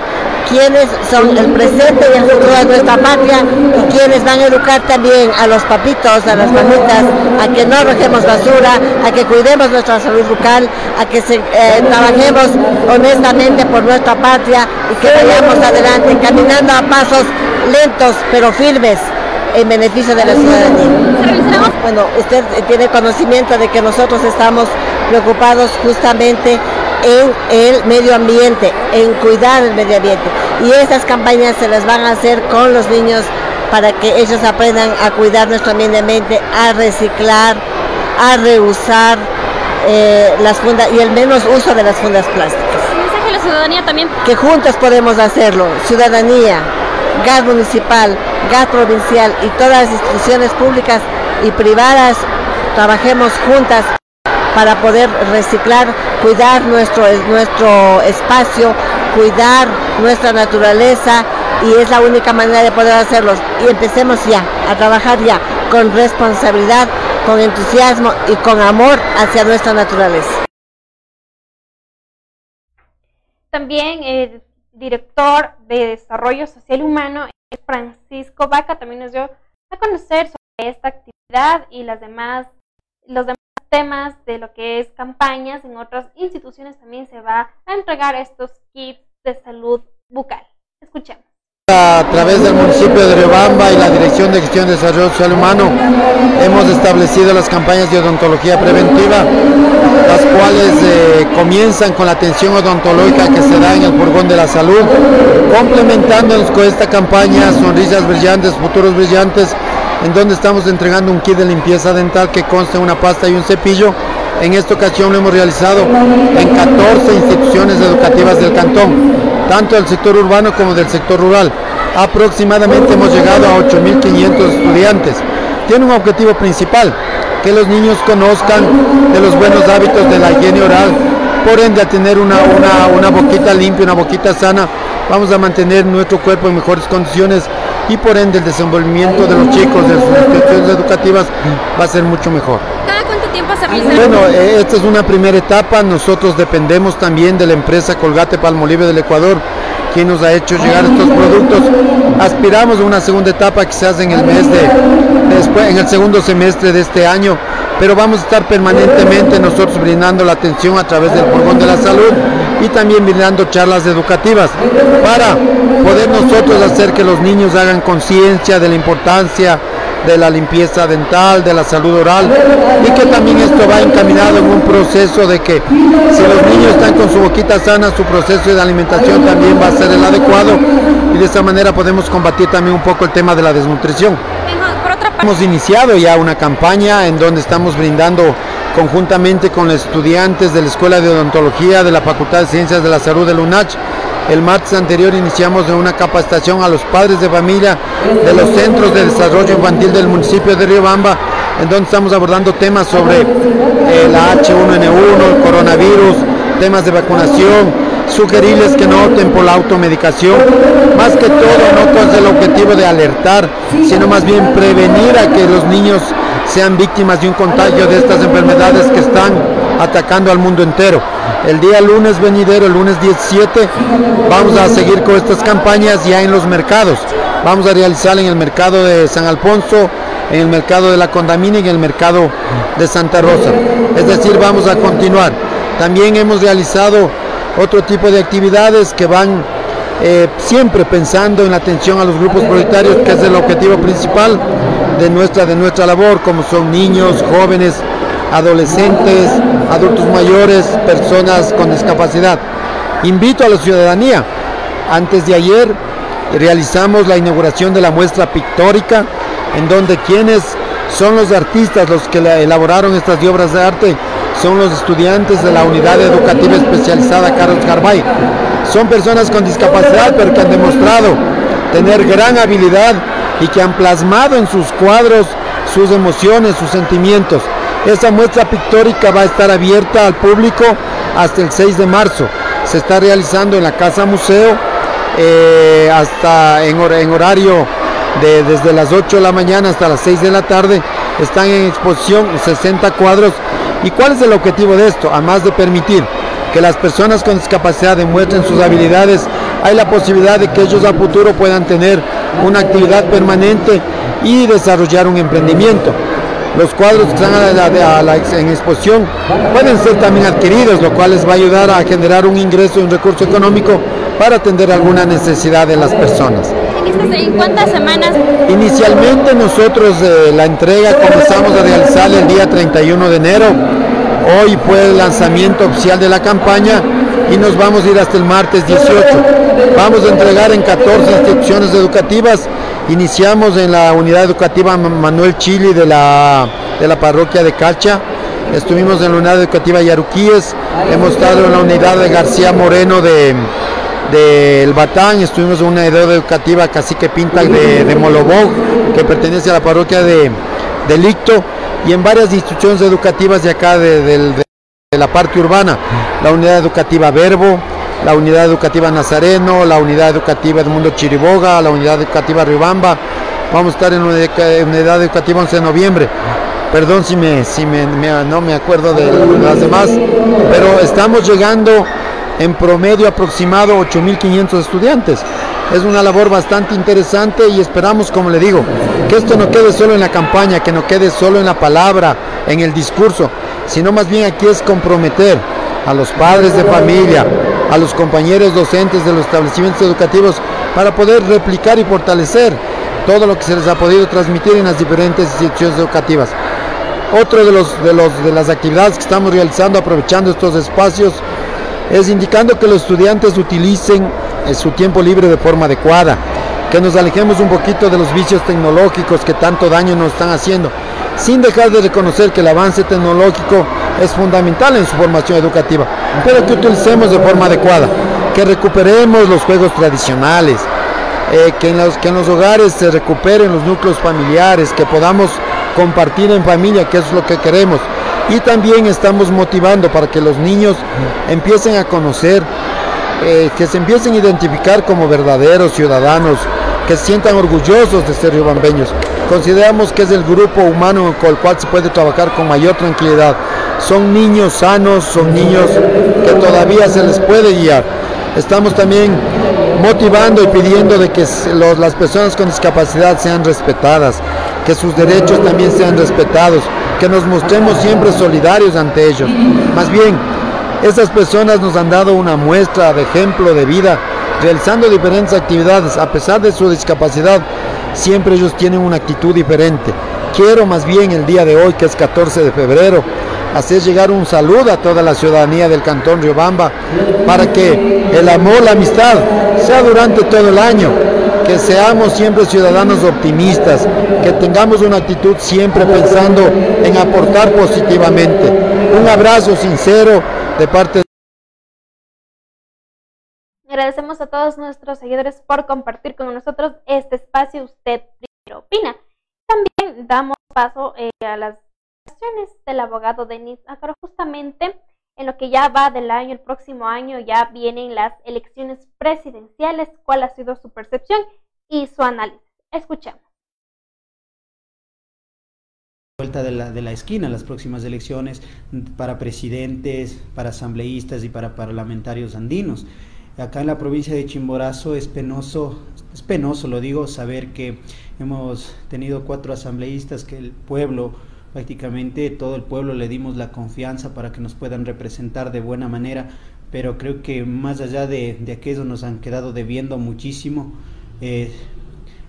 quienes son el presente y el futuro de nuestra patria y quienes van a educar también a los papitos, a las mamitas, a que no arrojemos basura, a que cuidemos nuestra salud bucal, a que se, eh, trabajemos honestamente por nuestra patria y que vayamos adelante caminando a pasos lentos pero firmes en beneficio de la ciudadanía. Bueno, usted tiene conocimiento de que nosotros estamos preocupados justamente en el medio ambiente, en cuidar el medio ambiente. Y esas campañas se las van a hacer con los niños para que ellos aprendan a cuidar nuestro medio ambiente, a reciclar, a reusar eh, las fundas y el menos uso de las fundas plásticas. mensaje a la ciudadanía también? Que juntos podemos hacerlo, ciudadanía, gas municipal, gas provincial y todas las instituciones públicas y privadas trabajemos juntas para poder reciclar, cuidar nuestro, nuestro espacio, cuidar nuestra naturaleza y es la única manera de poder hacerlo. Y empecemos ya a trabajar ya con responsabilidad, con entusiasmo y con amor hacia nuestra naturaleza. También el director de Desarrollo Social Humano, Francisco Vaca, también nos dio a conocer sobre esta actividad y las demás, los demás temas de lo que es campañas, en otras instituciones también se va a entregar estos kits de salud bucal. Escuchemos. A través del municipio de Riobamba y la Dirección de Gestión de Desarrollo Social Humano hemos establecido las campañas de odontología preventiva, las cuales eh, comienzan con la atención odontológica que se da en el furgón de la salud, complementándonos con esta campaña Sonrisas Brillantes, Futuros Brillantes, en donde estamos entregando un kit de limpieza dental que consta de una pasta y un cepillo En esta ocasión lo hemos realizado en 14 instituciones educativas del cantón, tanto del sector urbano como del sector rural. Aproximadamente hemos llegado a 8.500 estudiantes. Tiene un objetivo principal, que los niños conozcan de los buenos hábitos de la higiene oral, por ende a tener una, una, una boquita limpia, una boquita sana, vamos a mantener nuestro cuerpo en mejores condiciones y por ende el desenvolvimiento de los chicos de sus instituciones educativas va a ser mucho mejor. ¿Cada cuánto tiempo se realiza? Bueno, eh, esta es una primera etapa, nosotros dependemos también de la empresa Colgate Palmolive del Ecuador, quien nos ha hecho llegar estos productos. Aspiramos a una segunda etapa que se hace en el mes de, después, en el segundo semestre de este año, pero vamos a estar permanentemente nosotros brindando la atención a través del Pulgón de la Salud y también brindando charlas educativas para poder nosotros hacer que los niños hagan conciencia de la importancia de la limpieza dental, de la salud oral y que también esto va encaminado en un proceso de que si los niños están con su boquita sana, su proceso de alimentación también va a ser el adecuado y de esa manera podemos combatir también un poco el tema de la desnutrición. Hemos iniciado ya una campaña en donde estamos brindando conjuntamente con los estudiantes de la Escuela de Odontología de la Facultad de Ciencias de la Salud de UNACH. El martes anterior iniciamos una capacitación a los padres de familia de los centros de desarrollo infantil del municipio de Riobamba, en donde estamos abordando temas sobre eh, la H1N1, el coronavirus, temas de vacunación, sugerirles que no opten por la automedicación, más que todo no con el objetivo de alertar, sino más bien prevenir a que los niños sean víctimas de un contagio de estas enfermedades que están atacando al mundo entero. El día lunes venidero, el lunes 17, vamos a seguir con estas campañas ya en los mercados. Vamos a realizar en el mercado de San Alfonso, en el mercado de la Condamina y en el mercado de Santa Rosa. Es decir, vamos a continuar. También hemos realizado otro tipo de actividades que van eh, siempre pensando en la atención a los grupos prioritarios, que es el objetivo principal de nuestra, de nuestra labor, como son niños, jóvenes, adolescentes, adultos mayores, personas con discapacidad. Invito a la ciudadanía, antes de ayer realizamos la inauguración de la muestra pictórica, en donde quienes son los artistas los que elaboraron estas obras de arte son los estudiantes de la unidad educativa especializada Carlos Garbay. Son personas con discapacidad, pero que han demostrado tener gran habilidad y que han plasmado en sus cuadros sus emociones, sus sentimientos. Esta muestra pictórica va a estar abierta al público hasta el 6 de marzo. Se está realizando en la Casa Museo eh, hasta en, horario de, desde las 8 de la mañana hasta las 6 de la tarde. Están en exposición 60 cuadros. ¿Y cuál es el objetivo de esto? Además de permitir que las personas con discapacidad demuestren sus habilidades, hay la posibilidad de que ellos a futuro puedan tener una actividad permanente y desarrollar un emprendimiento. Los cuadros que están a la, a la, en exposición pueden ser también adquiridos, lo cual les va a ayudar a generar un ingreso y un recurso económico para atender alguna necesidad de las personas. ¿En cuántas semanas? Inicialmente nosotros eh, la entrega comenzamos a realizar el día 31 de enero. Hoy fue el lanzamiento oficial de la campaña y nos vamos a ir hasta el martes 18. Vamos a entregar en 14 instituciones educativas. Iniciamos en la unidad educativa Manuel Chili de la, de la parroquia de Calcha. Estuvimos en la unidad educativa Yaruquíes. Hemos estado en la unidad de García Moreno de, del Batán, estuvimos en una unidad educativa Cacique Pinta de, de Molobog, que pertenece a la parroquia de, de Licto, y en varias instituciones educativas de acá de, de, de, la parte urbana, la unidad educativa Verbo, la unidad educativa Nazareno, la unidad educativa del Mundo Chiriboga, la unidad educativa Riobamba, vamos a estar en unidad educativa 11 de noviembre. Perdón si, me, si me, no me acuerdo de las demás, pero estamos llegando en promedio aproximado 8.500 estudiantes. Es una labor bastante interesante y esperamos, como le digo, que esto no quede solo en la campaña, que no quede solo en la palabra, en el discurso, sino más bien aquí es comprometer a los padres de familia, a los compañeros docentes de los establecimientos educativos para poder replicar y fortalecer todo lo que se les ha podido transmitir en las diferentes instituciones educativas. Otro de, los, de, los, de las actividades que estamos realizando aprovechando estos espacios es indicando que los estudiantes utilicen su tiempo libre de forma adecuada, que nos alejemos un poquito de los vicios tecnológicos que tanto daño nos están haciendo, sin dejar de reconocer que el avance tecnológico es fundamental en su formación educativa, pero que utilicemos de forma adecuada, que recuperemos los juegos tradicionales, eh, que, en los, que en los hogares se recuperen los núcleos familiares, que podamos compartir en familia, que es lo que queremos. Y también estamos motivando para que los niños empiecen a conocer, eh, que se empiecen a identificar como verdaderos ciudadanos, que se sientan orgullosos de ser riobambeños. Consideramos que es el grupo humano con el cual se puede trabajar con mayor tranquilidad. Son niños sanos, son niños que todavía se les puede guiar. Estamos también motivando y pidiendo de que los, las personas con discapacidad sean respetadas, que sus derechos también sean respetados, que nos mostremos siempre solidarios ante ellos. Más bien, esas personas nos han dado una muestra de ejemplo de vida, realizando diferentes actividades, a pesar de su discapacidad, siempre ellos tienen una actitud diferente. Quiero más bien el día de hoy, que es 14 de febrero, hacer llegar un saludo a toda la ciudadanía del Cantón Riobamba para que el amor, la amistad sea durante todo el año, que seamos siempre ciudadanos optimistas, que tengamos una actitud siempre pensando en aportar positivamente. Un abrazo sincero de parte de Agradecemos a todos nuestros seguidores por compartir con nosotros este espacio. Usted primero opina. También damos paso eh, a las del abogado Denis Acaro justamente en lo que ya va del año, el próximo año ya vienen las elecciones presidenciales, cuál ha sido su percepción y su análisis. Escuchemos. Vuelta de la, de la esquina, las próximas elecciones para presidentes, para asambleístas y para parlamentarios andinos. Acá en la provincia de Chimborazo es penoso, es penoso, lo digo, saber que hemos tenido cuatro asambleístas que el pueblo prácticamente todo el pueblo le dimos la confianza para que nos puedan representar de buena manera, pero creo que más allá de, de aquello nos han quedado debiendo muchísimo. Eh,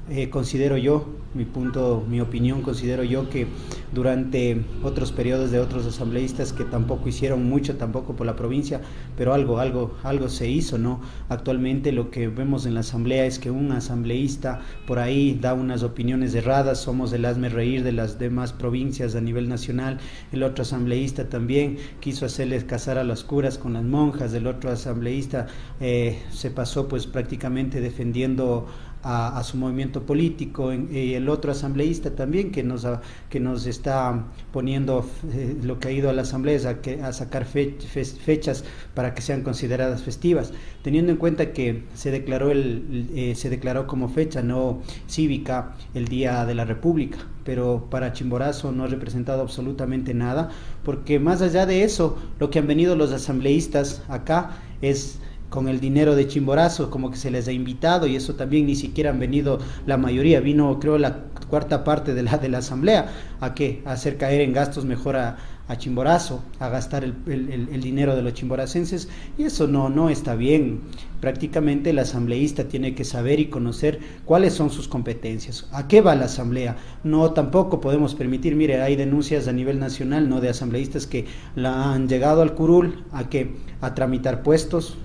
eh, considero yo, mi punto, mi opinión, considero yo que durante otros periodos de otros asambleístas que tampoco hicieron mucho, tampoco por la provincia, pero algo, algo, algo se hizo, ¿no? Actualmente lo que vemos en la asamblea es que un asambleísta por ahí da unas opiniones erradas, somos el hazme reír de las demás provincias a nivel nacional, el otro asambleísta también quiso hacerles casar a las curas con las monjas, el otro asambleísta eh, se pasó pues prácticamente defendiendo a, su movimiento político, el otro asambleísta también que nos, que nos está poniendo eh, lo que ha ido a la asamblea a, que, a sacar fechas para que sean consideradas festivas, teniendo en cuenta que se declaró, el, eh, se declaró como fecha no cívica el Día de la República, pero para Chimborazo no ha representado absolutamente nada, porque más allá de eso, lo que han venido los asambleístas acá es con el dinero de Chimborazo, como que se les ha invitado y eso también ni siquiera han venido la mayoría, vino creo la cuarta parte de la, de la asamblea. A que hacer caer en gastos mejor a, a Chimborazo, a gastar el, el, el, dinero de los chimboracenses. Y eso no, no está bien. Prácticamente el asambleísta tiene que saber y conocer cuáles son sus competencias, a qué va la asamblea. No tampoco podemos permitir, mire, hay denuncias a nivel nacional, no de asambleístas que la han llegado al curul a que a tramitar puestos,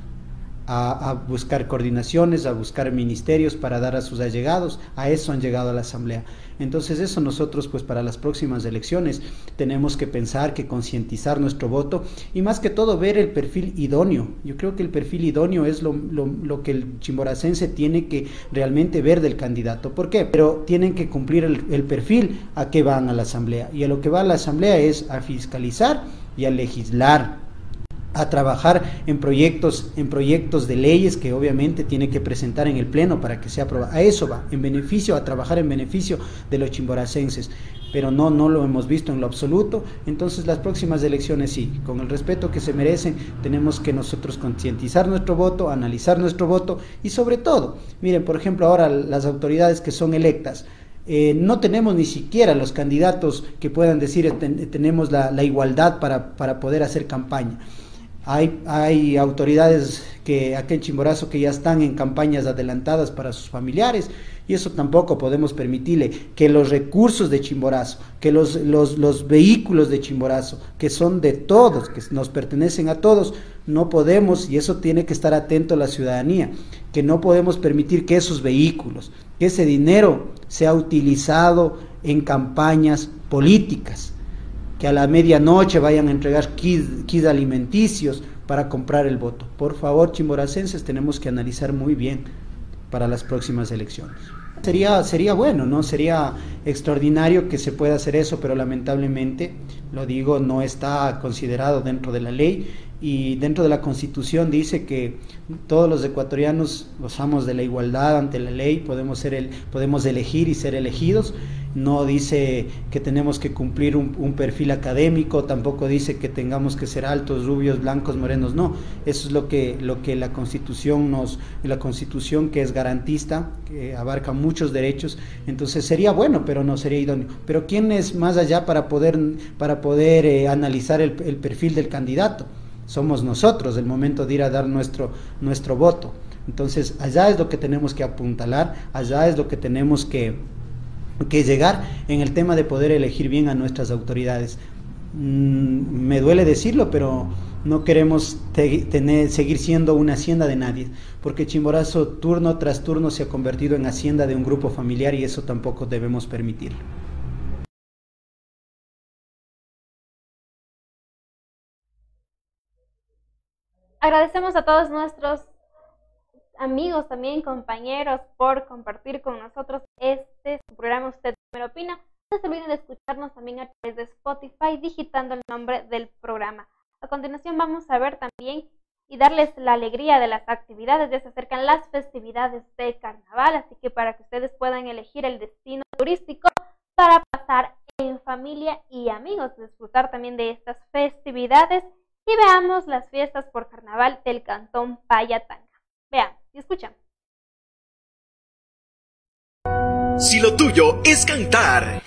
a, buscar coordinaciones, a buscar ministerios para dar a sus allegados. A eso han llegado a la Asamblea. Entonces eso nosotros pues para las próximas elecciones tenemos que pensar, que concientizar nuestro voto y más que todo ver el perfil idóneo. Yo creo que el perfil idóneo es lo, lo, que el chimboracense tiene que realmente ver del candidato. ¿Por qué? Pero tienen que cumplir el, el perfil a que van a la Asamblea. Y a lo que va a la Asamblea es a fiscalizar y a legislar a trabajar en proyectos, en proyectos de leyes que obviamente tiene que presentar en el Pleno para que sea aprobado. A eso va, en beneficio, a trabajar en beneficio de los chimboracenses. Pero no, no lo hemos visto en lo absoluto. Entonces las próximas elecciones sí, con el respeto que se merecen, tenemos que nosotros concientizar nuestro voto, analizar nuestro voto y sobre todo, miren, por ejemplo, ahora las autoridades que son electas, eh, no tenemos ni siquiera los candidatos que puedan decir tenemos la, la igualdad para, para poder hacer campaña. Hay, autoridades que aquí Chimborazo que ya están en campañas adelantadas para sus familiares y eso tampoco podemos permitirle que los recursos de Chimborazo, que los, los, los vehículos de Chimborazo, que son de todos, que nos pertenecen a todos, no podemos, y eso tiene que estar atento la ciudadanía, que no podemos permitir que esos vehículos, que ese dinero sea utilizado en campañas políticas que a la medianoche vayan a entregar kits, alimenticios para comprar el voto. Por favor, chimboracenses, tenemos que analizar muy bien para las próximas elecciones. Sería, sería bueno, ¿no? Sería extraordinario que se pueda hacer eso, pero lamentablemente, lo digo, no está considerado dentro de la ley y dentro de la Constitución dice que todos los ecuatorianos gozamos de la igualdad ante la ley, podemos, ser el, podemos elegir y ser elegidos. No dice que tenemos que cumplir un, perfil académico, tampoco dice que tengamos que ser altos, rubios, blancos, morenos, no. Eso es lo que, lo que la Constitución nos, la Constitución que es garantista, que abarca muchos derechos, entonces sería bueno, pero no sería idóneo. Pero ¿quién es más allá para poder, para poder eh, analizar el perfil del candidato? Somos nosotros el momento de ir a dar nuestro, nuestro voto. Entonces, allá es lo que tenemos que apuntalar, allá es lo que tenemos que, que llegar en el tema de poder elegir bien a nuestras autoridades. Mm, me duele decirlo, pero no queremos tener, seguir siendo una hacienda de nadie, porque Chimborazo turno tras turno se ha convertido en hacienda de un grupo familiar y eso tampoco debemos permitirlo. Agradecemos a todos nuestros amigos, también compañeros, por compartir con nosotros este programa Usted Primero Opina. No se olviden de escucharnos también a través de Spotify, digitando el nombre del programa. A continuación vamos a ver también y darles la alegría de las actividades. Ya se acercan las festividades de carnaval, así que para que ustedes puedan elegir el destino turístico para pasar en familia y amigos, disfrutar también de estas festividades y veamos las fiestas por carnaval del cantón Payatanga. Veamos y escuchamos. Si lo tuyo es cantar.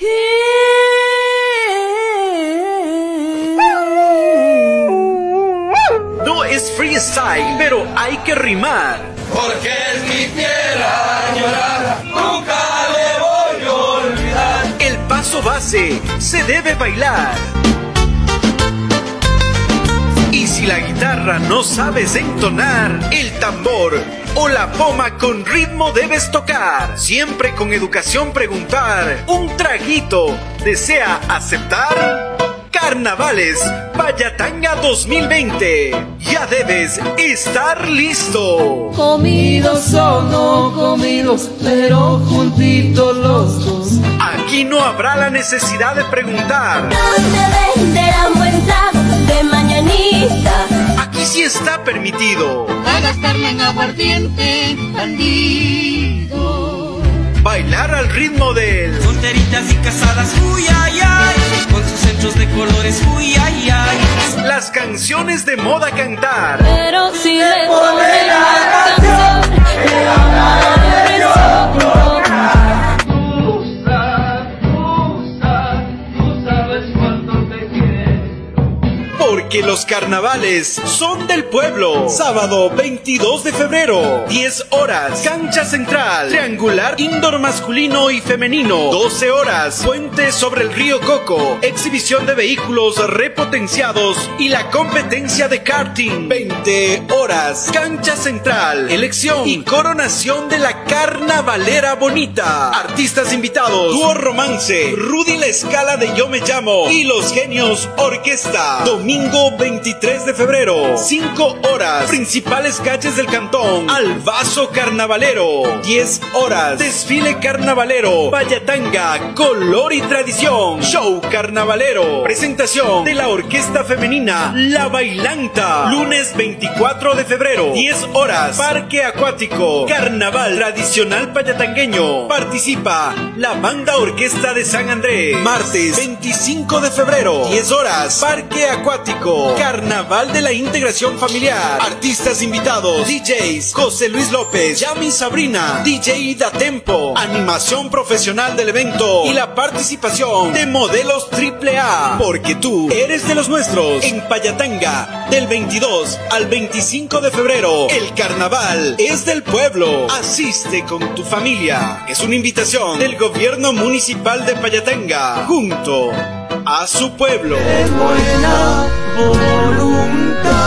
No es freestyle, pero hay que rimar. Porque es mi tierra, llorar, nunca le voy a olvidar. El paso base se debe bailar. Y si la guitarra no sabes entonar, el tambor o la poma con ritmo debes tocar. Siempre con educación preguntar. Un traguito, ¿desea aceptar? Carnavales Payatanga 2020. Ya debes estar listo. Comidos o no comidos, pero juntitos los dos. Aquí no habrá la necesidad de preguntar. ¿Dónde venderán buen de Aquí sí está permitido. A gastarme en aguardiente, bandido. Bailar al ritmo del. Solteritas y casadas, uy, ay, ay con sus centros de colores, uy, ay, ay. Las canciones de moda cantar. Pero si le pone la canción, que los carnavales son del pueblo. Sábado 22 de febrero, 10 horas, cancha central, triangular, indoor masculino y femenino, 12 horas, puente sobre el río Coco, exhibición de vehículos repotenciados y la competencia de karting, 20 horas, cancha central, elección y coronación de la carnavalera bonita. Artistas invitados, dúo romance, Rudy la escala de Yo me llamo y los genios orquesta. Domingo 23 de febrero, 5 horas, principales calles del cantón, al vaso carnavalero, 10 horas, desfile carnavalero, Vallatanga, color y tradición, show carnavalero, presentación de la orquesta femenina La Bailanta, lunes 24 de febrero, 10 horas, parque acuático, carnaval tradicional payatangueño, participa la banda orquesta de San Andrés, martes 25 de febrero, 10 horas, parque acuático, Carnaval de la Integración Familiar. Artistas invitados. DJs José Luis López, Yami Sabrina, DJ Da Tempo. Animación profesional del evento y la participación de modelos AAA. Porque tú eres de los nuestros. En Payatanga, del 22 al 25 de febrero, el carnaval es del pueblo. Asiste con tu familia. Es una invitación del gobierno municipal de Payatanga. Junto a su pueblo. buena voluntad.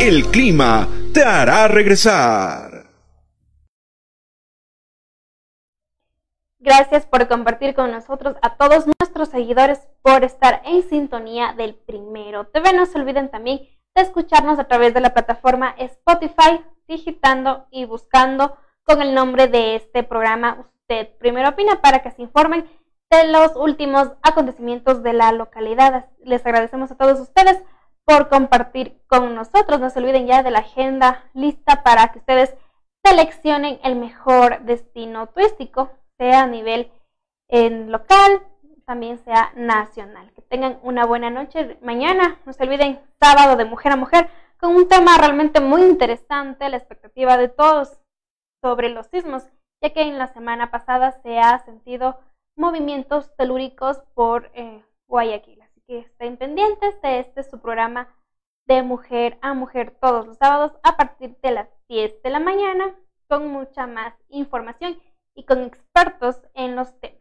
El clima te hará regresar. Gracias por compartir con nosotros a todos nuestros seguidores por estar en sintonía del Primero TV. No se olviden también de escucharnos a través de la plataforma Spotify, digitando y buscando con el nombre de este programa Usted Primero Opina para que se informen de los últimos acontecimientos de la localidad. Les agradecemos a todos ustedes por compartir con nosotros. No se olviden ya de la agenda lista para que ustedes seleccionen el mejor destino turístico, sea a nivel en local, también sea nacional. Que tengan una buena noche. Mañana, no se olviden, sábado de mujer a mujer, con un tema realmente muy interesante, la expectativa de todos sobre los sismos, ya que en la semana pasada se ha sentido movimientos telúricos por eh, Guayaquil. Así que estén pendientes de este su programa de mujer a mujer todos los sábados a partir de las 10 de la mañana con mucha más información y con expertos en los temas.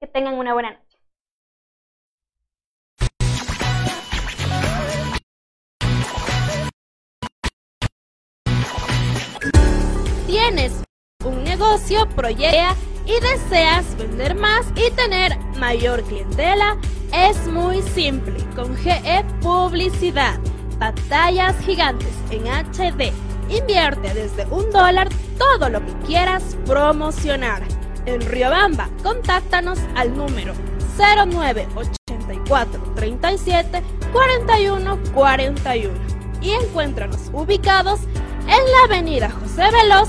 Que tengan una buena noche. Tienes un negocio, proyecta y deseas vender más y tener mayor clientela, es muy simple. Con GE Publicidad, pantallas gigantes en HD. Invierte desde un dólar todo lo que quieras promocionar. En Riobamba, contáctanos al número 0984 37 41 41 y encuéntranos ubicados en la avenida José Veloz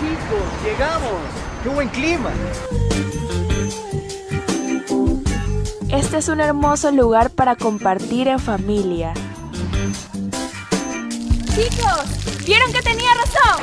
Chicos, llegamos. ¡Qué buen clima! Este es un hermoso lugar para compartir en familia. Chicos, ¿vieron que tenía razón?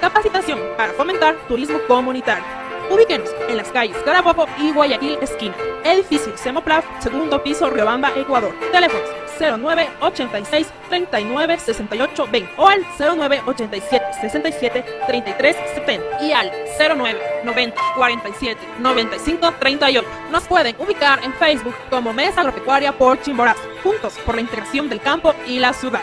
Capacitación para fomentar turismo comunitario. Ubíquenos en las calles Carabobo y Guayaquil esquina. Edificio Semoplaf, segundo piso, Riobamba, Ecuador. Teléfonos 0986 39 68 20 o al 0987 67 33 70 y al 09 90 47 95 38. Nos pueden ubicar en Facebook como Mesa Agropecuaria por Chimborazo, juntos por la integración del campo y la ciudad.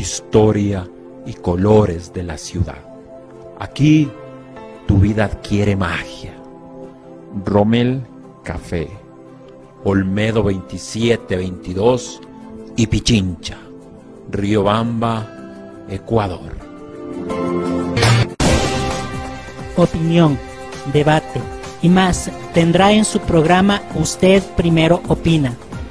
historia y colores de la ciudad. Aquí tu vida adquiere magia. Rommel Café, Olmedo 2722 y Pichincha, Riobamba, Ecuador. Opinión, debate y más tendrá en su programa Usted Primero Opina,